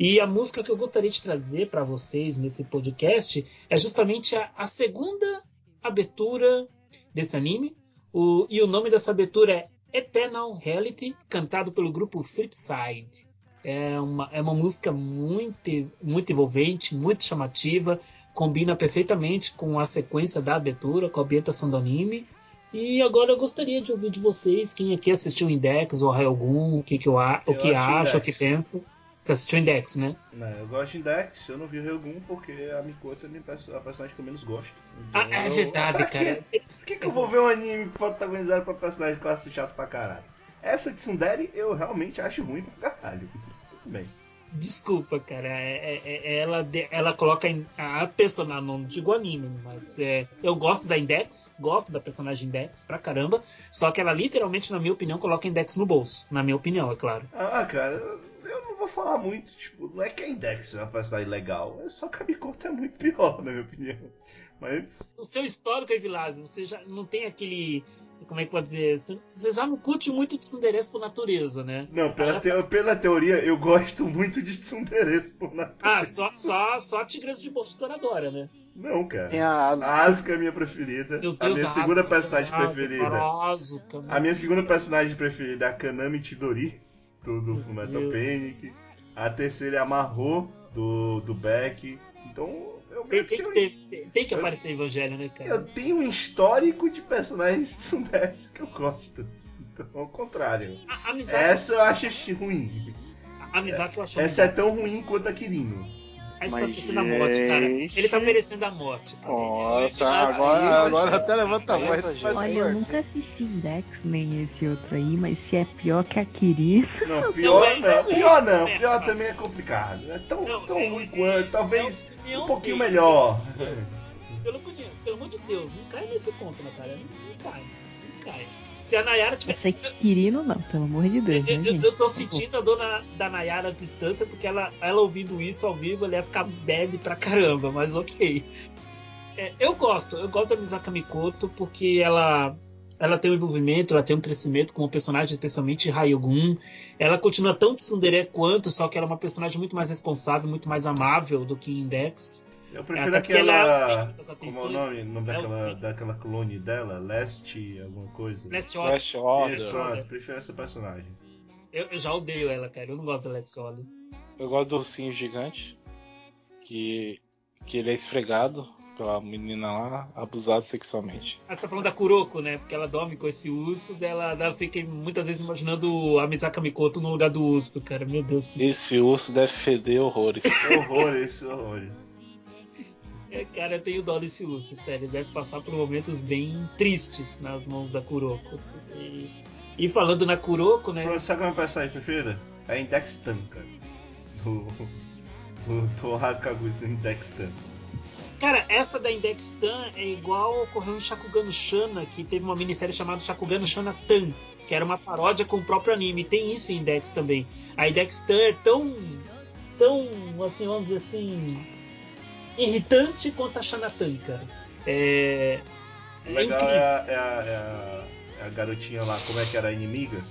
E a música que eu gostaria de trazer para vocês nesse podcast é justamente a, a segunda abertura desse anime. O, e o nome dessa abertura é Eternal Reality, cantado pelo grupo Flipside. É uma, é uma música muito, muito envolvente, muito chamativa, combina perfeitamente com a sequência da abertura, com a ambientação do anime. E agora eu gostaria de ouvir de vocês, quem aqui assistiu Index ou Rayogun, o que, que, eu, a- o Eu que acha, o que pensa. Você assistiu Index, né? Não, eu gosto de Index, eu não vi o Ryugun porque a Mikoto é a personagem que eu menos gosto. Então, Ah, é pra cara. quê? Por que, que eu vou ver um anime protagonizado por personagem que eu acho chato pra caralho? Essa de Sundere eu realmente acho ruim pra caralho. Mas Tudo bem. Desculpa, cara. é- é- é- ela, ela coloca a personagem, não digo anime, mas é, eu gosto da Index, gosto da personagem Index pra caramba. Só que ela literalmente, na minha opinião, coloca Index no bolso. Na minha opinião, é claro. Ah, cara, eu- eu não vou falar muito. Tipo, não é que a Index é uma personagem legal, é só que a Mikoto é muito pior, na minha opinião. Mas O seu histórico, Evilásio, você já não tem aquele. Como é que pode dizer? Você- já não curte muito de Sunderes por natureza, né? Não, pela, Ela- teo- pela teoria, eu gosto muito de Tsundere por natureza. Ah, só, só, só a Tigresa de Bolso Douradora, né? Não, cara. Tem a. A Asuka é a minha preferida. Meu a Deus, minha a segunda Asuka, personagem ah, preferida. cara. A minha segunda personagem preferida é a Kanami Chidori, do, do Fullmetal. Panic. A terceira é a Marro, do, do Beck. Então, eu Tem, tem que ter, tem que aparecer Evangelho, né, cara? eu tenho um histórico de personagens Tsundere que eu gosto. Então, ao contrário. A, a amizade, Essa eu acho ruim. a amizade eu acho Essa é tão ruim quanto a Kirino. Aí você tá Mas, merecendo a morte, cara. Ele tá merecendo a morte. Nossa, Mas agora, aí, agora até levanta a voz. Olha, eu nunca assisti nem esse outro aí, mas se é pior que a Kirino. Não, pior Também não. Pior não. É, Pior também é complicado. É tão, Não, tão é- ruim é- quanto. é Talvez opinião um pouquinho dele. melhor. Pelo, pelo amor de Deus, não cai nesse conto, né, cara? Não, não cai. Não cai. Se a Nayara Eu sei que Kirino não, pelo amor de Deus, né, Eu, eu, eu tô sentindo a dor na- da Nayara à distância, porque ela, ela ouvindo isso ao vivo, ela ia ficar bad pra caramba, mas ok. É, eu gosto, eu gosto da Misaka Mikoto porque ela, ela tem um envolvimento, ela tem um crescimento como personagem, especialmente Ryogun. Ela continua tão tsundere quanto, só que ela é uma personagem muito mais responsável, muito mais amável do que Index. Eu prefiro Até ela é o aquela. das como é o nome, o nome É o daquela, daquela clone dela? Leste, alguma coisa? Last Order. Flash Order. Isso, eu prefiro essa personagem. Eu, eu já odeio ela, cara. Eu não gosto da Last Order. Eu gosto do ursinho gigante. Que, que ele é esfregado pela menina lá, abusado sexualmente. Ah, você tá falando da Kuroko, né? Porque ela dorme com esse urso, dela, dela fica muitas vezes imaginando a Misaka Mikoto no lugar do urso, cara. Meu Deus. Esse urso deve feder horrores. Horrores, horrores. É, cara, eu tenho dó desse urso, sério. Ele deve passar por momentos bem tristes nas mãos da Kuroko. E, e falando na Kuroko, né? Sabe qual é a personagem preferida? É a Index Tan, cara. Do. Do Index Tan. Cara, essa da Index Tan é igual ocorreu em Shakugan Shana, que teve uma minissérie chamada Shakugan Shana Tan, que era uma paródia com o próprio anime. Tem isso em Index também. A Index Tan é tão. tão, assim, vamos dizer assim. Irritante quanto a Shana Tan, cara. É. O É legal é a, é, a, é, a, é a garotinha lá, como é que era a inimiga?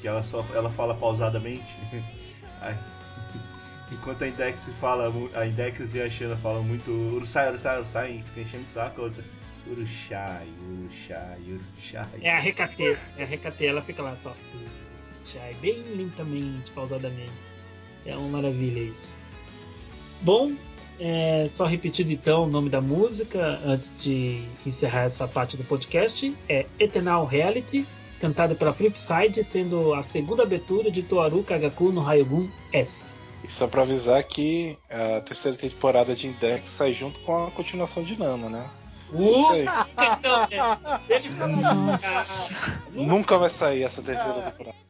Que ela só ela fala pausadamente. Enquanto a Index fala, a Index e a Xana falam muito Urusai, Urusai, Urusai, fica enchendo o saco, a outra Urushai, Urushai, Urushai. É a Recatê, é a Recatê, ela fica lá só. Chai, bem lentamente, pausadamente. É uma maravilha isso. Bom, é, só repetindo então o nome da música antes de encerrar essa parte do podcast. É Eternal Reality, cantada pela Flipside, sendo a segunda abertura de Toaru Kagaku no Ryogun S. E só pra avisar que a terceira temporada de Index sai junto com a continuação de Nana, né? Ufa! Ele fala, Nunca vai sair essa terceira temporada.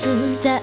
suda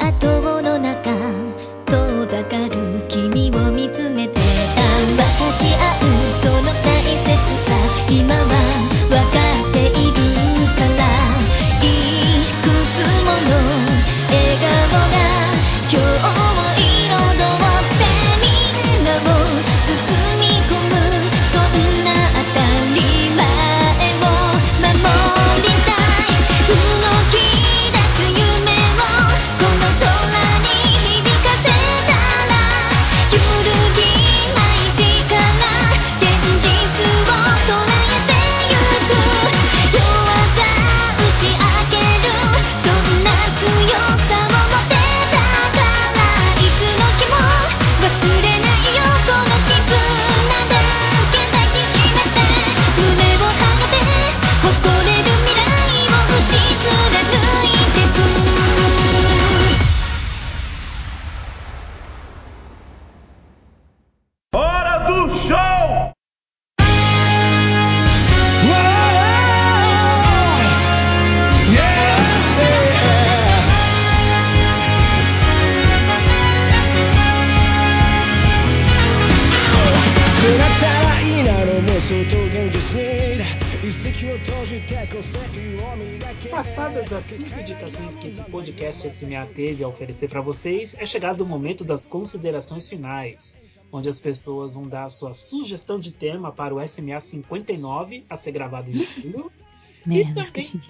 teve a oferecer para vocês, é chegado o momento das considerações finais, onde as pessoas vão dar a sua sugestão de tema para o SMA 59, a ser gravado em julho. E também.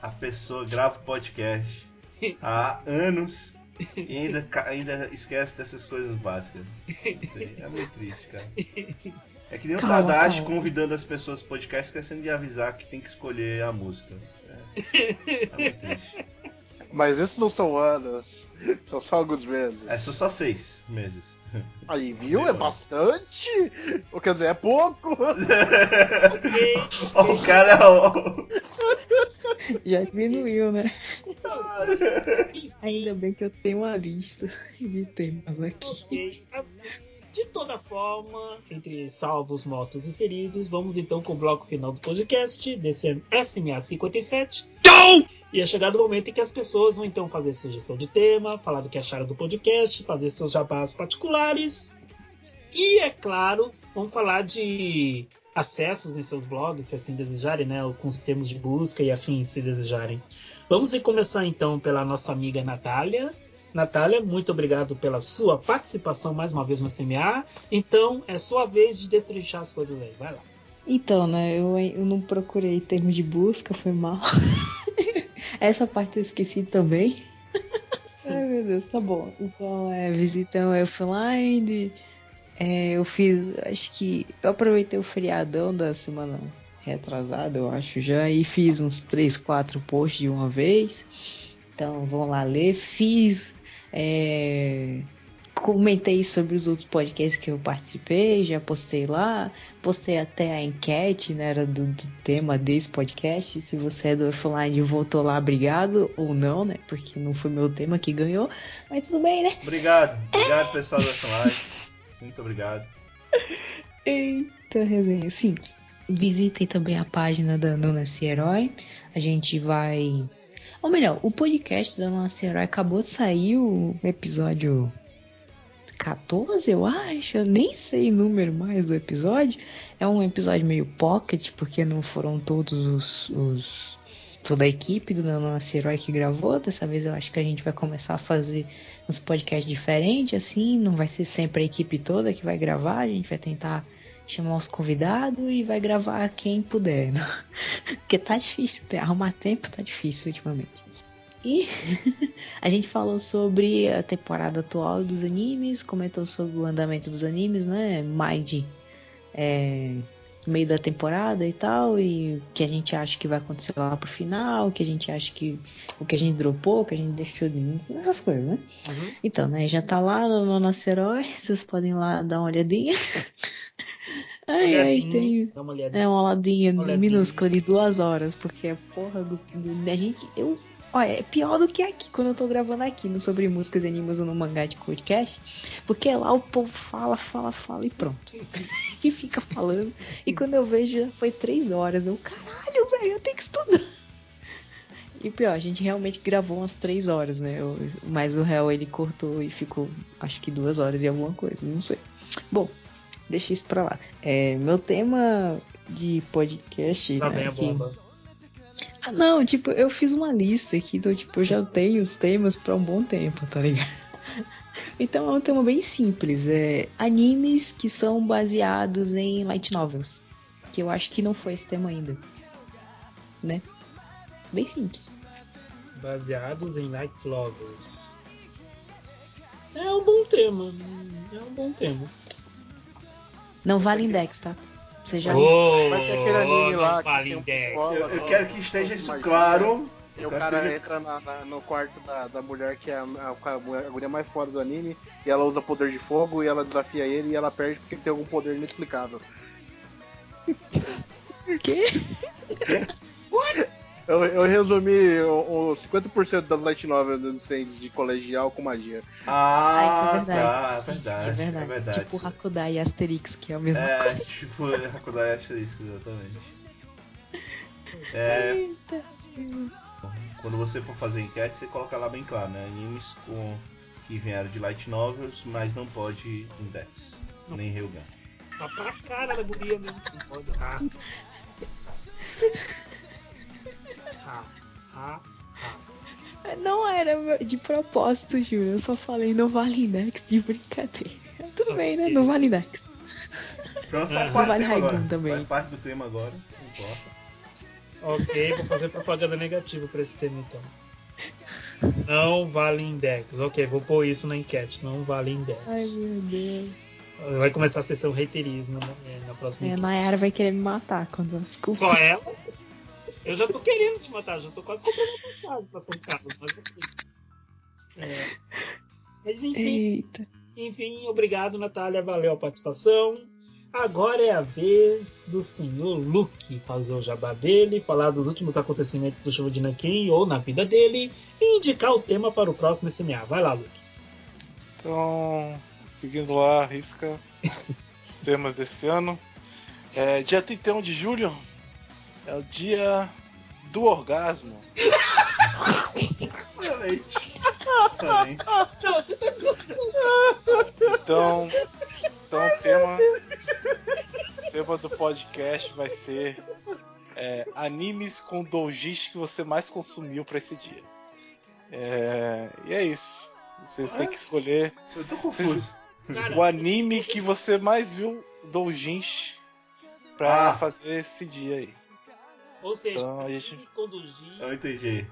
A pessoa grava podcast há anos e ainda, ainda esquece dessas coisas básicas. Isso aí é muito triste, cara. É que nem o Calma, Tadashi calma. convidando as pessoas pro podcast esquecendo de avisar que tem que escolher a música. É, é muito triste. Mas esses não são anos, são só alguns meses. É, são só seis meses. Aí, viu? É bastante? Ou quer dizer, é pouco? Ó, o cara, ó. Já diminuiu, né? Ainda bem que eu tenho uma lista de temas aqui. De toda forma, entre salvos, mortos e feridos, vamos então com o bloco final do podcast, desse SMA 57. E é chegado o momento em que as pessoas vão então fazer sugestão de tema, falar do que acharam do podcast, fazer seus jabás particulares. E, é claro, vamos falar de acessos em seus blogs, se assim desejarem, né? Ou com os termos de busca e afins, se desejarem. Vamos começar então pela nossa amiga Natália. Natália, muito obrigado pela sua participação mais uma vez no CMA. Então, é sua vez de destrinchar as coisas aí. Vai lá. Então, né, eu, eu não procurei termo de busca, foi mal. Essa parte eu esqueci também. Ai meu Deus, tá bom. Então, é, visita o Elfline. É, eu fiz, acho que. Eu aproveitei o feriadão da semana retrasada, eu acho já, e fiz uns 3, 4 posts de uma vez. Então, vão lá ler. Fiz. É, comentei sobre os outros podcasts que eu participei, já postei lá, postei até a enquete, né, era do, do tema desse podcast, se você é do offline e voltou lá, obrigado, ou não, né, porque não foi meu tema que ganhou, mas tudo bem, né. Obrigado, obrigado pessoal do Offline. Muito obrigado. Eita, resenha, sim. Visitem também a página da Nasci Herói, a gente vai... Ou melhor, o podcast da Nasci Herói acabou de sair o episódio 14, eu acho. Eu nem sei o número mais do episódio. É um episódio meio pocket, porque não foram todos os. os toda a equipe do Nosso Herói que gravou. Dessa vez eu acho que a gente vai começar a fazer uns podcasts diferentes, assim. Não vai ser sempre a equipe toda que vai gravar. A gente vai tentar chamar os convidados e vai gravar quem puder. Né? Porque tá difícil, arrumar tempo tá difícil ultimamente. E a gente falou sobre a temporada atual dos animes, comentou sobre o andamento dos animes, né? Mind é, no meio da temporada e tal, e o que a gente acha que vai acontecer lá pro final, o que a gente acha que. o que a gente dropou, o que a gente deixou de. essas coisas, né? Uhum. Então, né? Já tá lá no, no nosso herói, vocês podem lá dar uma olhadinha. Ai, ai, tem. dá uma olhadinha. É uma olhadinha Olhadinha. minúscula de duas horas, porque é porra do. do- a gente. Eu. Olha, é pior do que aqui, quando eu tô gravando aqui no Sobre Músicas e Animes ou no Mangá de Podcast. Porque lá o povo fala, fala, fala e pronto. e fica falando. E quando eu vejo, já foi três horas. Eu, caralho, velho, eu tenho que estudar. E pior, a gente realmente gravou umas três horas, né? Eu- mas o réu ele cortou e ficou, acho que duas horas e alguma coisa, não sei. Bom, deixa isso pra lá. É, meu tema de podcast. Lá né, vem a que- bomba. Ah, não, tipo, eu fiz uma lista aqui, então, tipo, eu já tenho os temas pra um bom tempo, tá ligado? Então é um tema bem simples, é animes que são baseados em light novels. Que eu acho que não foi esse tema ainda. Né? Bem simples. Baseados em light novels. É um bom tema. É um bom tema. Não vale index, tá? Você já. Oh, Vai ter aquele anime não lá que um index. psicólogo. Eu, eu quero que esteja isso claro. E Eu o quero cara que entra na- na- no quarto da, da mulher que é a, a, a mulher mais foda do anime e ela usa poder de fogo e ela desafia ele e ela perde porque tem algum poder inexplicável. O quê? Eu, eu resumi o, o 50% das light novels existentes de colegial com magia. Ah, isso é Ah, verdade. tá, é verdade. É verdade. É verdade. Tipo Hakudai e Asterix, que é a mesma É, coisa. tipo Hakudai Asterisco, exatamente. É, quando você for fazer enquete, você coloca lá bem claro, né? Animes com, que vieram de light novels, mas não pode index, nem Ryugan. Só pra cara da guria mesmo. Não pode. Ah. Ah, ah, ah. Não era de propósito, Júlio. Eu só falei não vale index de brincadeira. Tudo bem, né? Não vale index. Pronto, Aham. faz parte Vale do tema Raigun agora. também. Faz parte do tema agora, não importa. Ok, vou fazer propaganda negativa pra esse tema então. Não vale index. Ok, vou pôr isso na enquete. Não vale Ai, index. meu Deus. Vai começar a sessão reiterismo né, na próxima É, a enquete. Nayara vai querer me matar quando desculpa. Só ela? Eu já tô querendo te matar, já tô quase comprando uma passagem pra São Carlos, mas ok. É. Mas enfim, Eita. enfim, obrigado, Natália, valeu a participação. Agora é a vez do senhor Luke fazer o jabá dele, falar dos últimos acontecimentos do show de Nankin ou na vida dele e indicar o tema para o próximo SMA. Vai lá, Luke. Então, seguindo lá, risca os temas desse ano. É, dia 31 de julho é o dia do orgasmo. Excelente. Excelente. Não, você tá Então, então o tema, o tema do podcast vai ser é, animes com doujinshi que você mais consumiu pra esse dia. É, e é isso. Vocês têm que escolher Eu tô confuso. Cara, o anime que você mais viu doujinshi pra Ah. fazer esse dia aí. Ou seja, Então, a gente- doujin- Eu entendi.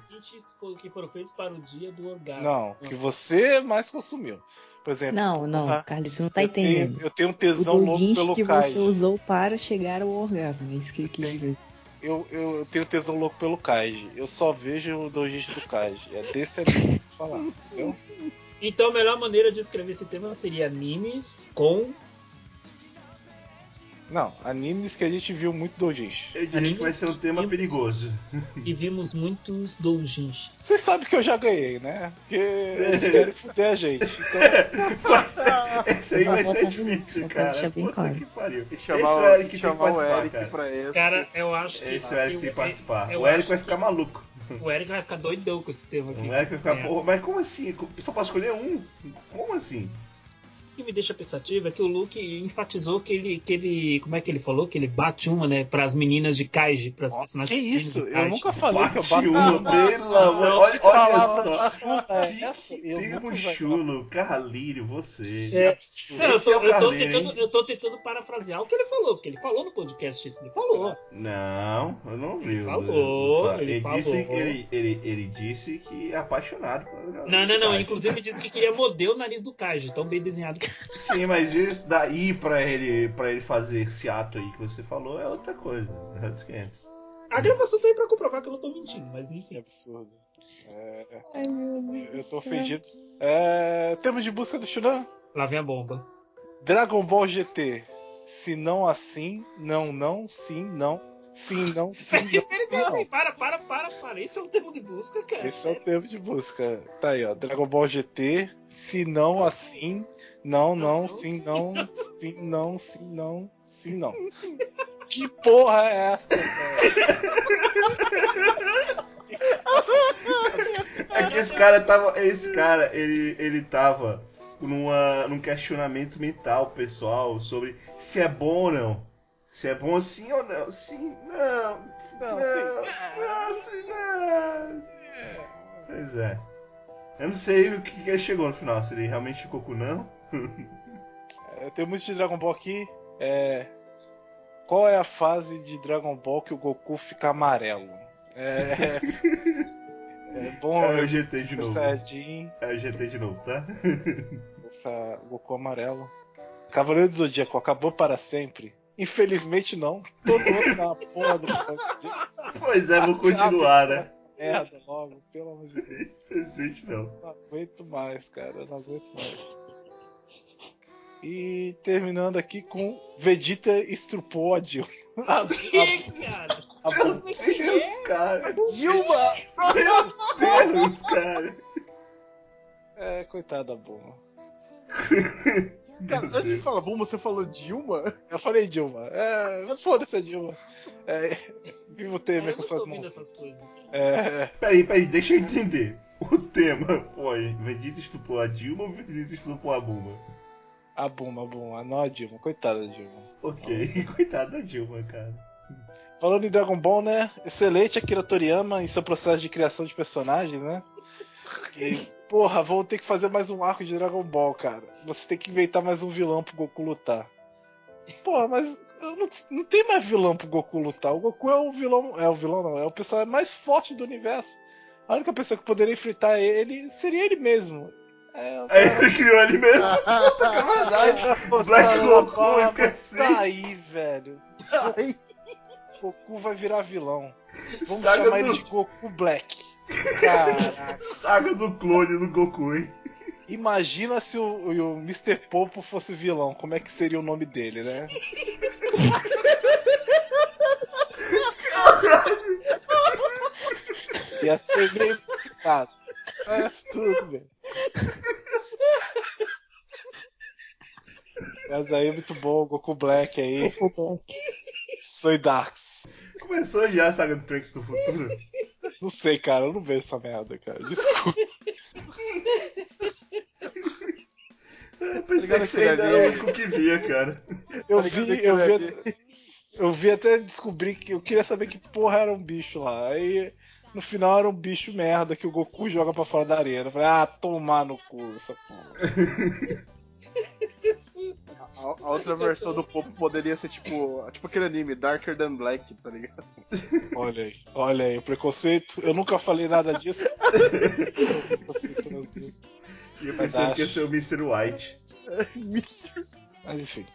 fo- que foram feitos para o dia do orgasmo. Não, que você mais consumiu. Por exemplo, Não, não, porra, Carlos, você não tá eu, tenho, entendendo. eu tenho um O tesão louco doujinshi pelo que Kai. você usou para chegar ao orgasmo, é isso que ele quis dizer. Eu, eu, eu tenho tesão louco pelo Kaiji. Eu só vejo o doujinshi do Kaiji. É desse anime que eu vou falar, entendeu? Então a melhor maneira de escrever esse tema seria animes com. Não, animes que a gente viu muito doujinshi. Eu diria que vai ser um tema Animes. perigoso. E vimos muitos doujinshis. Vocês sabem que eu já ganhei, né? Porque eles querem fuder a gente. Então, Esse aí vai ser difícil, cara. Puta claro. que pariu. E Esse chamar, é o Eric que tem que chamar o participar, Eric cara. pra esse. Cara, eu acho que. Esse é o Eric que tem que participar. eu O Eric vai que ficar maluco. O Eric vai ficar doidão com esse tema aqui. O Eric vai ficar, É. porra, mas como assim? Só posso escolher um? Como assim? Que me deixa pensativo é que o Luke enfatizou que ele, que ele. Como é que ele falou? Que ele bate uma, né? Pras meninas de Kaiji, pras que personagens isso? Eu nunca falei que eu Bate bato uma, pelo amor. Olha, olha só. é essa? Eu Termo nunca usei. chulo, Carlírio, você. É. Não, eu, é tô, o eu, tô tentando, eu tô tentando parafrasear o que ele falou, porque ele falou no podcast isso, ele falou. Não, eu não vi. Ele falou, ele Disse, falou. ele, ele, ele disse que é apaixonado. Não, não, não. Inclusive disse que queria morder o nariz do Kaiji, tão bem desenhado. Sim, mas isso daí pra ele, pra ele fazer esse ato aí que você falou é outra coisa. É outros 500. A gravação tá aí pra comprovar que eu não tô mentindo, mas enfim. absurdo. É, Ai, meu Deus. eu tô ofendido. É, temos de busca do Shunan? Lá vem a bomba. Dragon Ball GT. Se não assim, não, não, sim, não. Sim, não, sim, peraí, peraí, peraí, para, para, para, para. Esse é o termo de busca, cara. Esse é o termo de busca. Tá aí, ó. Dragon Ball GT. Se não assim, não, não, sim, não. Sim, não, sim, não. Sim, não. Que porra é essa? É que esse cara tava. Esse cara, ele, ele tava numa, num questionamento mental pessoal sobre se é bom ou não. Se é bom sim ou não. Sim, não. Não, sim. não, sim, não. Pois é. Eu não sei o que, que ele chegou no final, se ele realmente ficou com não. É, Tem muito de Dragon Ball aqui. É. Qual é a fase de Dragon Ball que o Goku fica amarelo? É. É bom. É o GT de novo. Saiyajin, É o GT de novo, tá? Goku amarelo. Cavaleiro do Zodíaco acabou para sempre? Infelizmente não. Todo outro na porra do Pois é, vou continuar, né? Merda, logo, pelo amor de Deus. Infelizmente não. Não aguento mais, cara. Eu não aguento mais. E terminando aqui com Vegeta estrupou a Jill. A- Que, cara? a- a- Meu é é? Deus, cara. Dilma! Meu Deus, cara. É, coitada da Bulma. Cara, antes de falar Bulma, você falou Dilma? Eu falei Dilma. É, foda-se a Dilma. É, viva o Temer não com suas mãos. essas coisas. cara. É, Peraí, peraí, deixa eu entender. O tema foi Vegeta estuprou a Dilma ou Vegeta estuprou a Bulma? A Bulma, a Bulma. Não a Dilma. Coitada da Dilma. Ok, coitado da Dilma, cara. Falando em Dragon Ball, né? Excelente Akira Toriyama em seu processo de criação de personagem, né? E, porra, vão ter que fazer mais um arco de Dragon Ball, cara. Você tem que inventar mais um vilão pro Goku lutar. Porra, mas não, não tem mais vilão pro Goku lutar. O Goku é o vilão. É o vilão, não. É o personagem mais forte do universo. A única pessoa que poderia enfrentar ele seria ele mesmo. É, o Aí ele criou ele mesmo. Puta que verdade. Black Goku, barba, esqueci. Tá aí, velho. Ai, Goku vai virar vilão. Vamos Saga chamar do- ele de Goku Black. Caraca. Saga do clone do Goku, hein? Imagina se o, o Mr. Popo fosse vilão. Como é que seria o nome dele, né? Ia ser meio complicado. Mas tudo bem. Mas aí, muito bom, Goku Black aí. Soy Darks. Começou já a saga do Trunks do futuro. Não sei, cara, eu não vejo essa merda, cara. Desculpa. Eu pensei que você ainda era o único que via, cara. Eu Tá vi, eu vi, Eu vi até descobrir que eu queria saber que porra era um bicho lá. Aí no final era um bicho merda que o Goku joga pra fora da arena. Eu falei, ah, tomar no cu essa porra. A, a outra versão do Popo poderia ser tipo, tipo aquele anime, Darker Than Black, tá ligado? Olha aí, olha aí, o preconceito. Eu nunca falei nada disso. Preconceito nas duas. E eu pensando que ia ser o Mr. White. Mas enfim.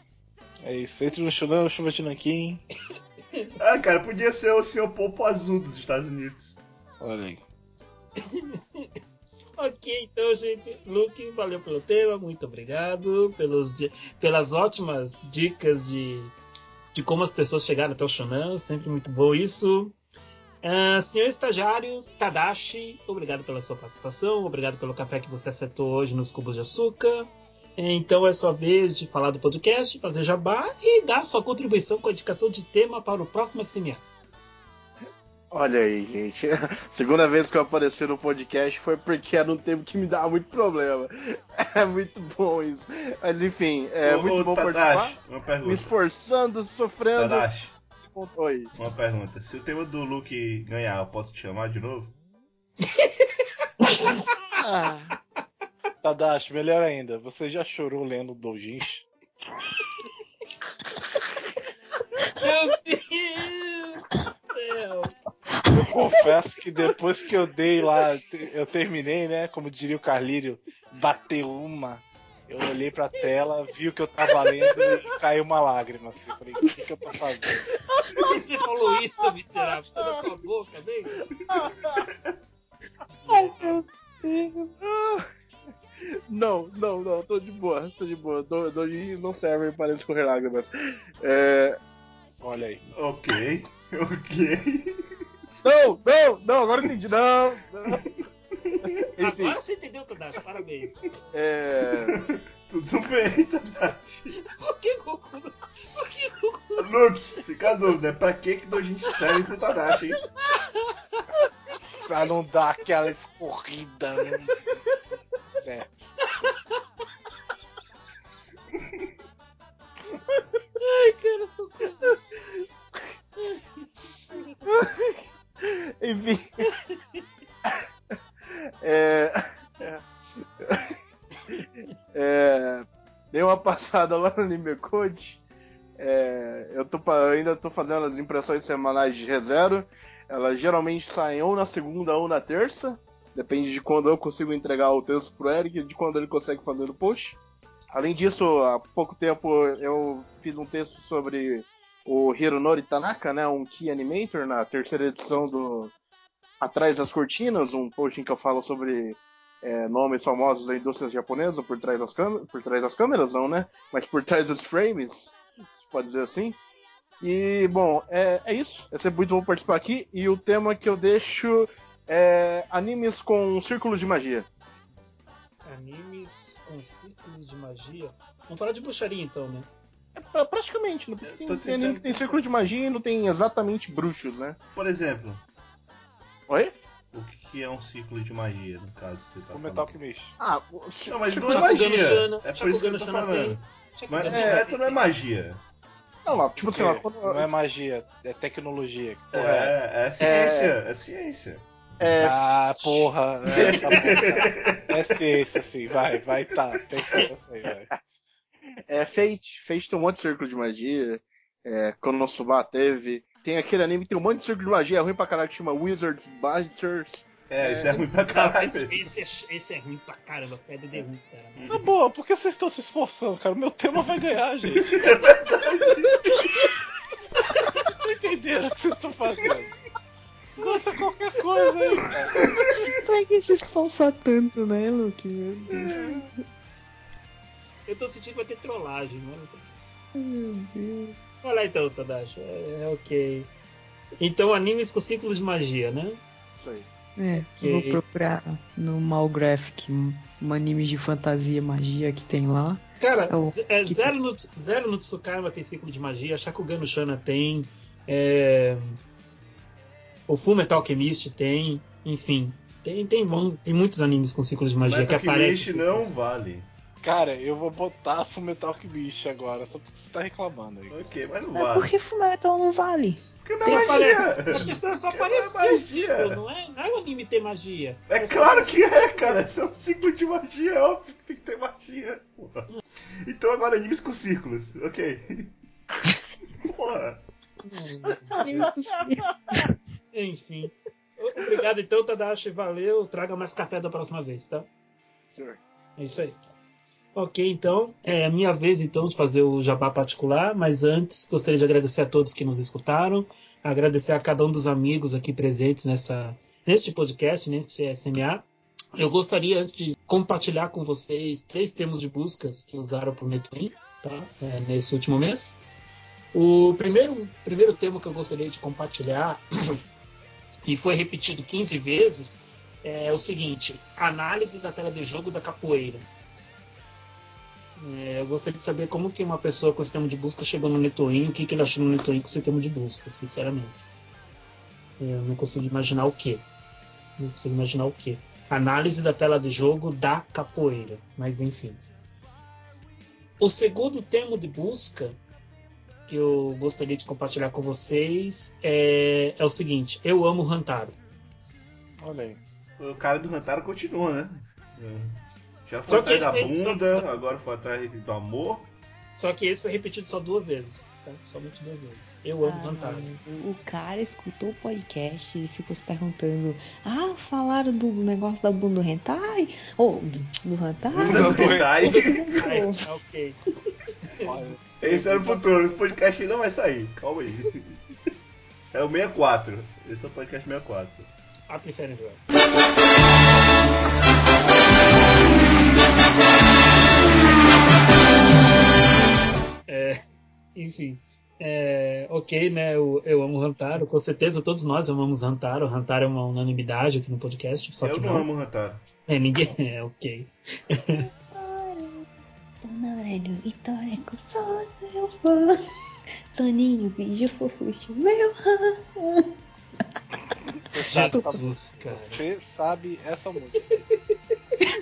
É isso. Entre no Shonan, chuva de Nanquim. Ah, cara, podia ser o Sr. Popo Azul dos Estados Unidos. Olha aí. Ok, então, gente. Luke, valeu pelo tema, muito obrigado pelos, pelas ótimas dicas de, de como as pessoas chegaram até o Shonan. Sempre muito bom isso. Ah, senhor estagiário Tadashi, obrigado pela sua participação, obrigado pelo café que você acertou hoje nos cubos de açúcar. Então é sua vez de falar do podcast, fazer jabá e dar sua contribuição com a indicação de tema para o próximo SMA. Olha aí, gente. Segunda vez que eu apareci no podcast foi porque era um tempo que me dava muito problema. É muito bom isso. Mas enfim, é Ô, muito ô, bom Tadashi, participar. uma Me esforçando, sofrendo. Tadashi, Oi. uma pergunta. Se o tema do Luke ganhar, eu posso te chamar de novo? Ah, Tadashi, melhor ainda, você já chorou lendo Doujinshi? Meu Deus do céu! Confesso que depois que eu dei lá, eu terminei, né? Como diria o Carlírio, bateu uma. Eu olhei pra tela, vi o que eu tava lendo e caiu uma lágrima. Assim, falei, o que, que eu tô fazendo? E você falou isso, miserável? Você na tua boca, vem? Não, não, não, tô de boa, tô de boa. Do- não serve para escorrer lágrimas. É... Olha aí. Ok, ok. Não, não, não, agora eu entendi. Não, não. Enfim, Agora você entendeu, Tadashi, parabéns. é... Tudo bem, Tadashi. Por que Goku? não- Por que Goku? Luke, fica a dúvida, é pra que que Dojinshi serve pro Tadashi, hein? Pra não dar aquela escorrida. né? Certo. Ai, cara, socorro. Enfim. É... é... Dei uma passada lá no Anime Code. É... Eu tô, ainda tô fazendo as impressões semanais de ReZero. Elas geralmente saem ou na segunda ou na terça. Depende de quando eu consigo entregar o texto pro Eric e de quando ele consegue fazer o post. Além disso, há pouco tempo eu fiz um texto sobre o Hironori Tanaka, né, um Key Animator, na terceira edição do Atrás das Cortinas, um post em que eu falo sobre é, nomes famosos da indústria japonesa por trás das câmeras, por trás das câmeras não, né, mas por trás dos frames, pode dizer assim. E, bom, é, é isso. É sempre muito bom participar aqui. E o tema que eu deixo é animes com círculos de magia. Animes com círculos de magia. Vamos falar de bruxaria então, né? É pra- praticamente, não tem, tem tentando- que tem círculo de magia e não tem exatamente bruxos, né? Por exemplo, Oi? o que que é um ciclo de magia, no caso, você tá O Metal? Alchemist. Ah, Não, mas não é magia. Shana, É por isso que eu tô falando. tem. Mas é, não é tem magia. não, lá, tipo assim, ó, Porque quando- Não é magia, é tecnologia. Porra é? É, é ciência, é ciência. é, Ah, porra. É, tá bom, cara. É ciência, sim. Vai, vai, tá. Pensa nessa aí, vai. É Fate. Fate tem um monte de círculo de magia. É, Konosuba teve. Tem aquele anime que tem um monte de círculo de magia, é ruim pra caralho, que chama Wizards Busters. É, isso é ruim pra Nossa, caralho. esse, esse, é, esse é ruim pra caramba, Fed de ruim, cara. Na boa, por que vocês estão se esforçando, cara? O meu tema vai ganhar, gente. Vocês entenderam o que vocês estão fazendo? Nossa, qualquer coisa aí, cara. Pra que se esforçar tanto, né, Luke? Meu Deus. Eu tô sentindo que vai ter trollagem, mano. Meu Deus. Vai lá então, Tadashi. É, é ok. Então, animes com círculos de magia, né? Isso aí. É, Ok. vou procurar no Malgraphic um, anime de fantasia magia que tem lá. Cara, É o- é, zero, no, zero no Tsukaiba tem ciclo de magia, Shakugano Shana tem, é, o Full Metal Alchemist tem, enfim. Tem, tem, bom, tem muitos animes com ciclos de magia Metal que aparecem. Alchemist não vale. Cara, eu vou botar Fullmetal Alchemist agora, só porque você tá reclamando aí. Ok, mas não Mas por vale. que Fullmetal não vale? Porque não é aparece. magia. A questão é só não é aparecer o ciclo, não é? Não é o anime ter magia. É só claro aparecer que é, cara. Isso é um ciclo de magia, é óbvio que tem que ter magia. Porra. Então agora animes com círculos, ok. Porra. Enfim. Obrigado então, Tadashi. Valeu. Traga mais café da próxima vez, tá? Sure. É isso aí. Ok, então, é a minha vez então de fazer o jabá particular, mas antes gostaria de agradecer a todos que nos escutaram, agradecer a cada um dos amigos aqui presentes nesta, neste podcast, neste SMA. Eu gostaria antes de compartilhar com vocês três termos de buscas que usaram para o Netwin, tá? É, nesse último mês. O primeiro, primeiro termo que eu gostaria de compartilhar, e foi repetido 15 vezes, é o seguinte: análise da tela de jogo da capoeira. É, eu gostaria de saber como que uma pessoa com esse termo de busca chegou no Netoin, o que, que ele achou no Netoin com esse termo de busca, sinceramente. Eu não consigo imaginar o que. Não consigo imaginar o que. Análise da tela de jogo da capoeira, mas enfim. O segundo termo de busca que eu gostaria de compartilhar com vocês é, é o seguinte: eu amo Rantaro. Olha aí. O cara do Rantaro continua, né? É. Já Só foi que atrás da bunda, só- só- agora foi atrás do amor. Só que esse foi repetido só duas vezes, tá? Somente duas vezes. Eu amo Ah, Rantaro. o cara escutou o podcast e ficou se perguntando: Ah, falaram do negócio da bunda do hentai? Ou do, do hentai? Bunda do hentai. Ai, ok. Esse é o futuro, o podcast não vai sair, calma aí. É o 64, esse é o podcast 64. Happy Feriverse. É, Enfim. É, ok, né? Eu, eu amo Rantaro, com certeza todos nós amamos Rantaro. Rantaro é uma unanimidade aqui no podcast. Só eu que não, não amo Rantaro. É, ninguém. É, ok. Soninho, beijo fofuxo, meu Jesus, cara. Você sabe essa música.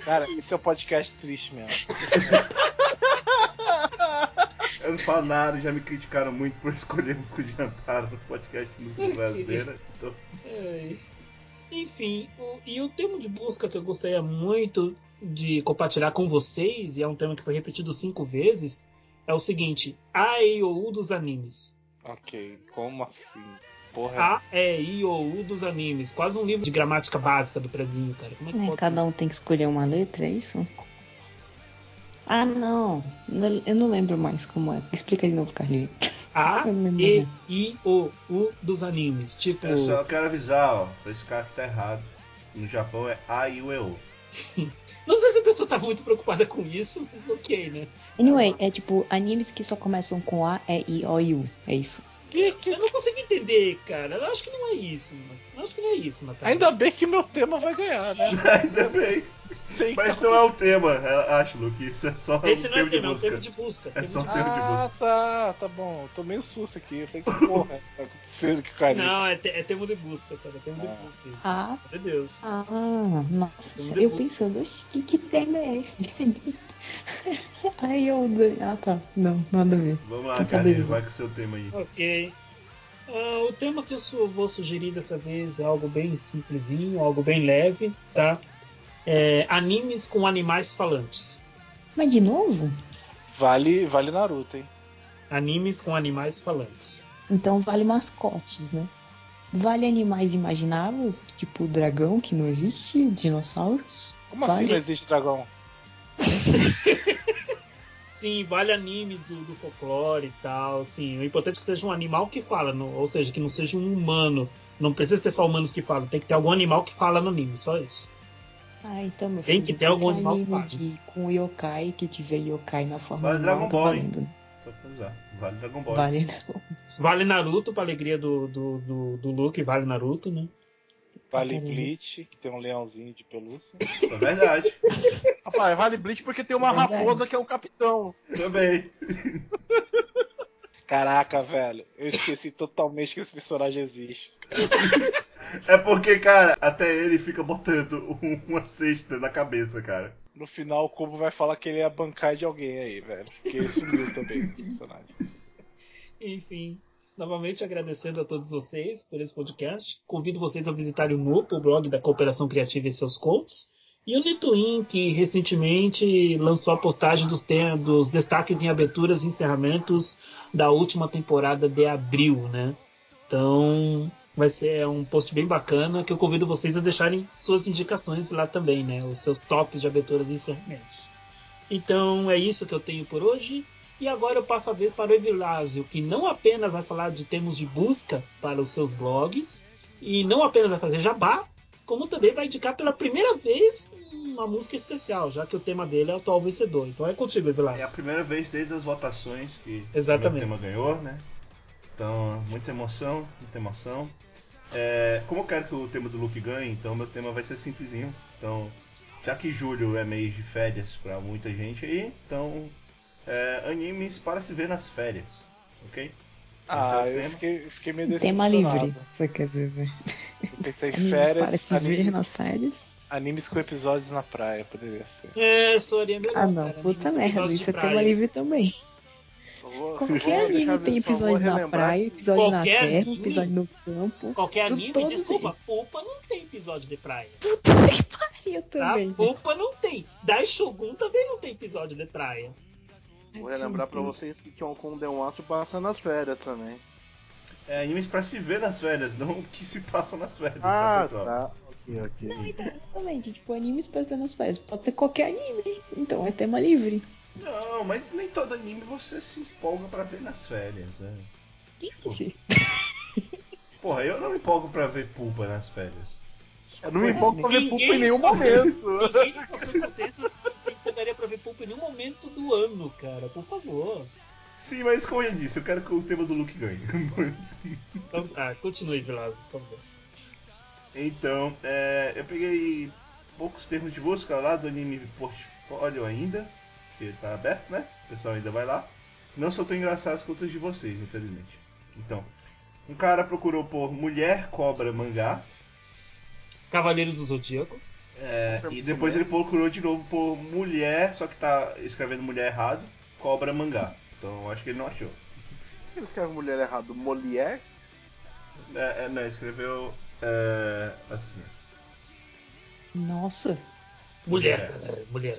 Cara, esse é um podcast triste mesmo. Eu não falo nada, já me criticaram muito por escolher o de Rantaro no podcast música brasileira. Então. Enfim, o- e o termo de busca que eu gostaria muito de compartilhar com vocês, e é um termo que foi repetido cinco vezes, é o seguinte: A, E, O, U dos animes. Ok, como assim? Porra, A, E, I, O, U dos animes. Quase um livro de gramática básica do prezinho, cara. Como é que É, pode cada um isso? tem que escolher uma letra, é isso? Ah, não. Eu não lembro mais como é. Explica de novo, Carlinhos. A, E. I, O, U dos animes. Tipo, eu só quero avisar, ó, pra esse cara que tá errado. No Japão é A e o E O. não sei se a pessoa tá muito preocupada com isso, mas ok, né? Anyway, é tipo animes que só começam com A, E, I, O e U. É isso. Que, que... Eu não consigo entender, cara. Eu acho que não é isso, mano. Eu acho que não é isso, Natália. Ainda bem que meu tema vai ganhar, né? Ainda bem. Sei Mas não é o tema, é- acho, Luke. Isso é só Esse um não é tema, é um busca. termo de busca. É termo só um termo de Ah, tá, tá bom. Eu tô meio susto aqui. Eu falei, que porra tá acontecendo que o cara. Não, é, te- é termo de busca, cara. É termo Ah. de busca isso. Ah, Meu Deus. ah, nossa. De Eu busca. pensando, que, que tema é esse? Aí eu. Ah, tá. Não, nada a ver. Vamos lá, Tá Carlinhos, bem. vai com o seu tema aí. Ok. Ah, o tema que eu vou sugerir dessa vez é algo bem simplesinho, algo bem leve, tá? É, animes com animais falantes. Mas de novo? Vale, vale Naruto, hein? Animes com animais falantes. Então vale mascotes, né? Vale animais imagináveis, tipo dragão, que não existe, dinossauros. Como assim Vale. não existe dragão? Sim, vale animes do, do folclore e tal. Sim, o importante é que seja um animal que fala, não- ou seja, que não seja um humano. Não precisa ter só humanos que falam, tem que ter algum animal que fala no anime, só isso. Ah, então meu Tem filho. que ter algum animal anime fala. de, com yokai, que tiver yokai na forma Vale Dragon Ball, hein? valendo. Só pra usar. Vale Dragon Ball. Vale. Vale Naruto, pra alegria do, do, do, do Luke, vale Naruto, né? Vale Caramba. Bleach, que tem um leãozinho de pelúcia. É verdade. Rapaz, vale Bleach porque tem uma É raposa que é o capitão. Também. Caraca, velho, eu esqueci totalmente que esse personagem existe. É porque, cara, até ele fica botando um- uma cesta na cabeça, cara. no final o Kobo vai falar que ele ia bancar de alguém aí, velho. Porque ele sumiu também esse personagem. Enfim, novamente agradecendo a todos vocês por esse podcast. Convido vocês a visitarem o NUP, o blog da Cooperação Criativa e seus contos. E o Netuin, que recentemente lançou a postagem dos, dos destaques em aberturas e encerramentos da última temporada de abril, né? Então, vai ser um post bem bacana que eu convido vocês a deixarem suas indicações lá também, né? Os seus tops de aberturas e encerramentos. Então, é isso que eu tenho por hoje. E agora eu passo a vez para o Evilásio, que não apenas vai falar de termos de busca para os seus blogs, e não apenas vai fazer jabá, como também vai indicar pela primeira vez uma música especial, já que o tema dele é o atual vencedor. Então é contigo, Evilásio. É a primeira vez desde as votações que Exatamente. o tema ganhou, né? Então, muita emoção, muita emoção. É, como eu quero que o tema do Luke ganhe, então meu tema vai ser simplesinho. Então, já que julho é mês de férias pra muita gente aí, então é, animes para se ver nas férias, ok? Ah, Esse é eu tema. fiquei, fiquei meio Tema decepcionado. livre, você quer dizer. Eu pensei Animes férias, para se anime- ver nas férias. animes com episódios na praia, poderia ser. É, Soaria melhor. Ah, não, cara. puta Animes merda, episódios isso é tema livre também. Qualquer anime deixar- tem episódio na praia, que- episódio na Qualquer terra, anime? episódio no campo. Qualquer anime, desculpa, Pulpa não tem episódio de praia. Eu Tá? também. Pulpa não tem. Daishogun também não tem episódio de praia. Vou relembrar pra vocês que Kyonkon Denwatsu passa nas férias também. É animes para se ver nas férias, não o que se passa nas férias, tá, Ah, pessoal? tá. Ok, ok. Não, então, exatamente. Tipo, animes para ver nas férias. Pode ser qualquer anime. Então é tema livre. Não, mas nem todo anime você se empolga pra ver nas férias, né? Ixi. Porra, eu não me empolgo pra ver Pulpa nas férias. Eu não me empolgo pra ver Pulpa em nenhum momento. Ninguém suas circunstâncias se empolgaria pra ver Pulpa em nenhum momento do ano, cara. Por favor. Sim, mas como eu disse, eu quero que o tema do Luke ganhe. Então tá, continue, Vilazo, por favor. então, é, eu peguei poucos termos de busca lá do anime portfólio ainda, que tá aberto, né? O pessoal ainda vai lá. Não são tão engraçados quanto os de vocês, infelizmente. Então, um cara procurou por mulher cobra mangá, Cavaleiros do Zodíaco. é, e depois ele procurou de novo por mulher, só que tá escrevendo mulher errado, cobra mangá. Então acho que ele não achou. Ele escreve mulher errado. Molière? É, é, não, escreveu é, assim. Nossa. Mulher. Mulher.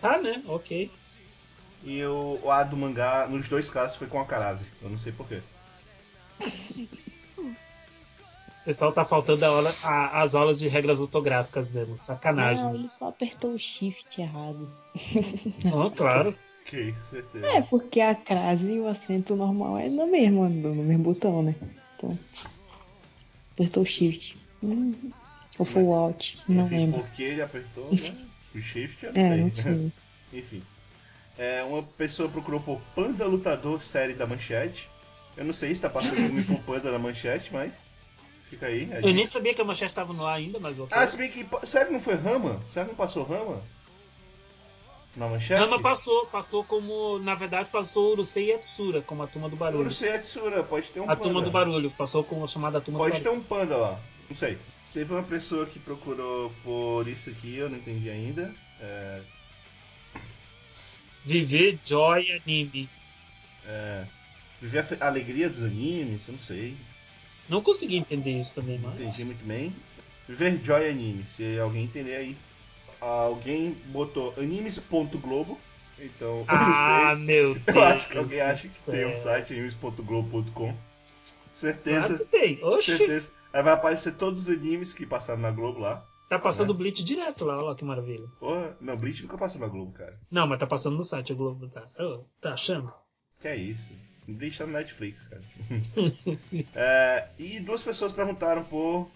Tá, né? Ok. E o, o A do mangá, nos dois casos, foi com a Karase. Eu não sei porquê. O pessoal tá faltando a aula- a- as aulas de regras ortográficas mesmo. Sacanagem. Não, ele só apertou o shift errado. Não, claro. Ok, certeza. É, porque a crase e o acento normal é no mesmo, no mesmo botão, né? Então. Apertou o shift. Hum, ou foi o alt, não Enfim, lembro. por que ele apertou, Enfim. né? O shift, eu É, não não sei. Enfim. É, uma pessoa procurou por Panda Lutador série da Manchete. Eu não sei se tá passando como Panda na Manchete, mas fica aí. a Eu dica. nem sabia que a manchete estava no ar ainda, mas ok. Ah, se bem que. Será que não foi Rama? Será que não passou Rama? Na Manchete? Rama passou, passou como. Na verdade, passou Urusei e Atsura, como a turma do Eu barulho. não sei, a Tsura, pode ter um A panda. turma do barulho, passou como a chamada turma do Pode ter barulho. um panda lá, não sei. Teve uma pessoa que procurou por isso aqui, eu não entendi ainda. É, Viver Joy Anime. é, viver a a alegria dos animes, eu não sei. Não consegui entender isso também, mas. entendi muito bem. Viver Joy Anime, se alguém entender aí. Alguém botou animes.globo, então eu Ah, não sei. meu Deus. Eu acho que alguém acha que tem um site animes.globo.com. Certeza, Claro que tem. Oxi, certeza. Aí vai aparecer todos os animes que passaram na Globo lá. tá passando Bleach direto lá, olha lá que maravilha. Porra, não, Bleach nunca passou na Globo, cara. Não, mas tá passando no site, o Globo tá. Ô, tá achando? Que é isso? Bleach tá no Netflix, cara. É, e duas pessoas perguntaram por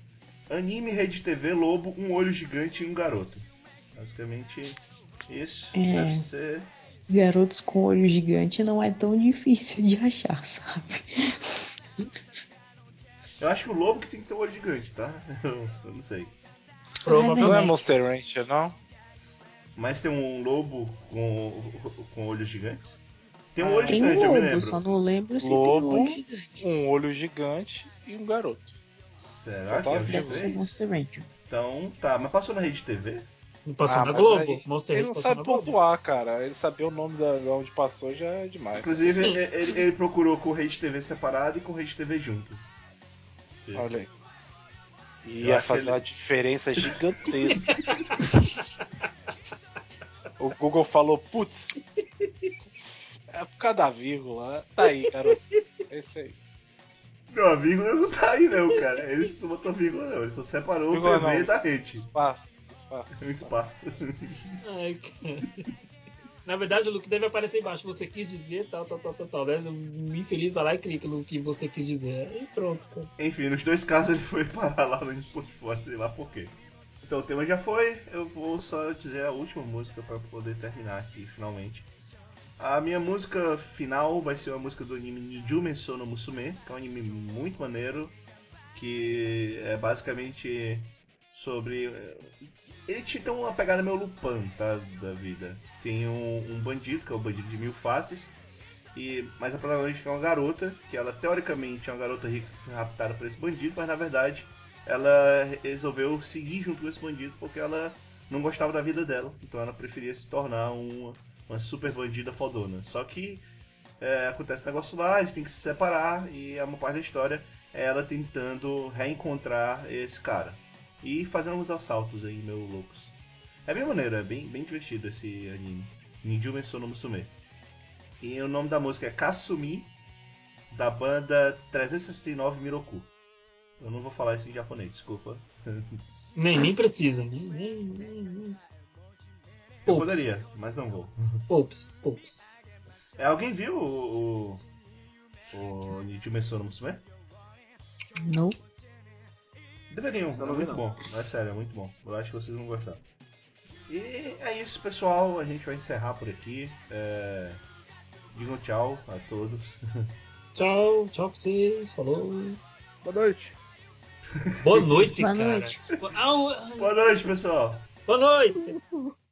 anime Rede TV Lobo, um olho gigante e um garoto. Basicamente isso. É. Deve ser. Garotos com olho gigante não é tão difícil de achar, sabe? Eu acho que o lobo que tem que ter um olho gigante, tá? Eu, eu não sei. Não é Provavelmente. Monster Rancher, não? Mas tem um lobo com, com olhos gigantes? Tem um Ah, olho Tem gigante, um eu me lobo, lembro. só não lembro se Lobo. tem um olho gigante. Um olho gigante e um garoto. Será que é três? Monster Ranger. Então, tá, mas passou na rede TV? Passou Ah, na Globo. aí- Monster Ele não sabe pontuar, cara. Ele saber o nome da, de onde passou já é demais. Inclusive, ele, ele- ele procurou com o Rede TV separado e com o Rede TV junto. Olha aí. Eu Ia fazer ele- uma diferença gigantesca. o Google falou, putz, é por causa da vírgula. Tá aí, garoto. É isso aí. Não, a vírgula não tá aí não, cara. Ele não botou vírgula não, ele só separou Vírgula o TV não, da rede. Espaço, espaço. Um espaço. Ai, cara. Na verdade, o Luke deve aparecer embaixo. Você quis dizer tal, tal, tal, tal, tal. Né? O infeliz vai lá e clica no que você quis dizer. E pronto, cara. Enfim, nos dois casos ele foi parar lá no Spotify, sei lá por quê. Então o tema já foi, eu vou só dizer a última música pra poder terminar aqui finalmente. A minha música final vai ser uma música do anime Nijume Sono Musume, que é um anime muito maneiro, que é basicamente sobre. Ele te tem uma pegada meio Lupin, tá? Da vida. Tem um, um bandido, que é o bandido de mil faces, e, mas a protagonista é uma garota, que ela teoricamente é uma garota rica raptada por esse bandido, mas na verdade ela resolveu seguir junto com esse bandido porque ela não gostava da vida dela, então ela preferia se tornar uma, uma super bandida fodona. Só que é, acontece um negócio lá, eles têm que se separar e uma parte da história é ela tentando reencontrar esse cara e fazendo uns assaltos aí meio loucos. É bem maneiro, é bem, bem divertido esse anime. Nijume Sono Musume. E o nome da música é Kasumi, da banda 369 Miroku. Eu não vou falar isso em japonês, desculpa. Nem, nem precisa. Nem, nem, nem, nem. Eu poderia, mas não vou. Poups, poups. É, alguém viu o. o. o Sono Musume? Não. Deveriam, é não muito não. bom. É sério, é muito bom. Eu acho que vocês vão gostar. E é isso, pessoal. A gente vai encerrar por aqui. É... Digam tchau a todos. Tchau, tchau pra vocês. Falou. Boa noite. Boa noite, Boa cara. noite. Boa noite, pessoal. boa noite.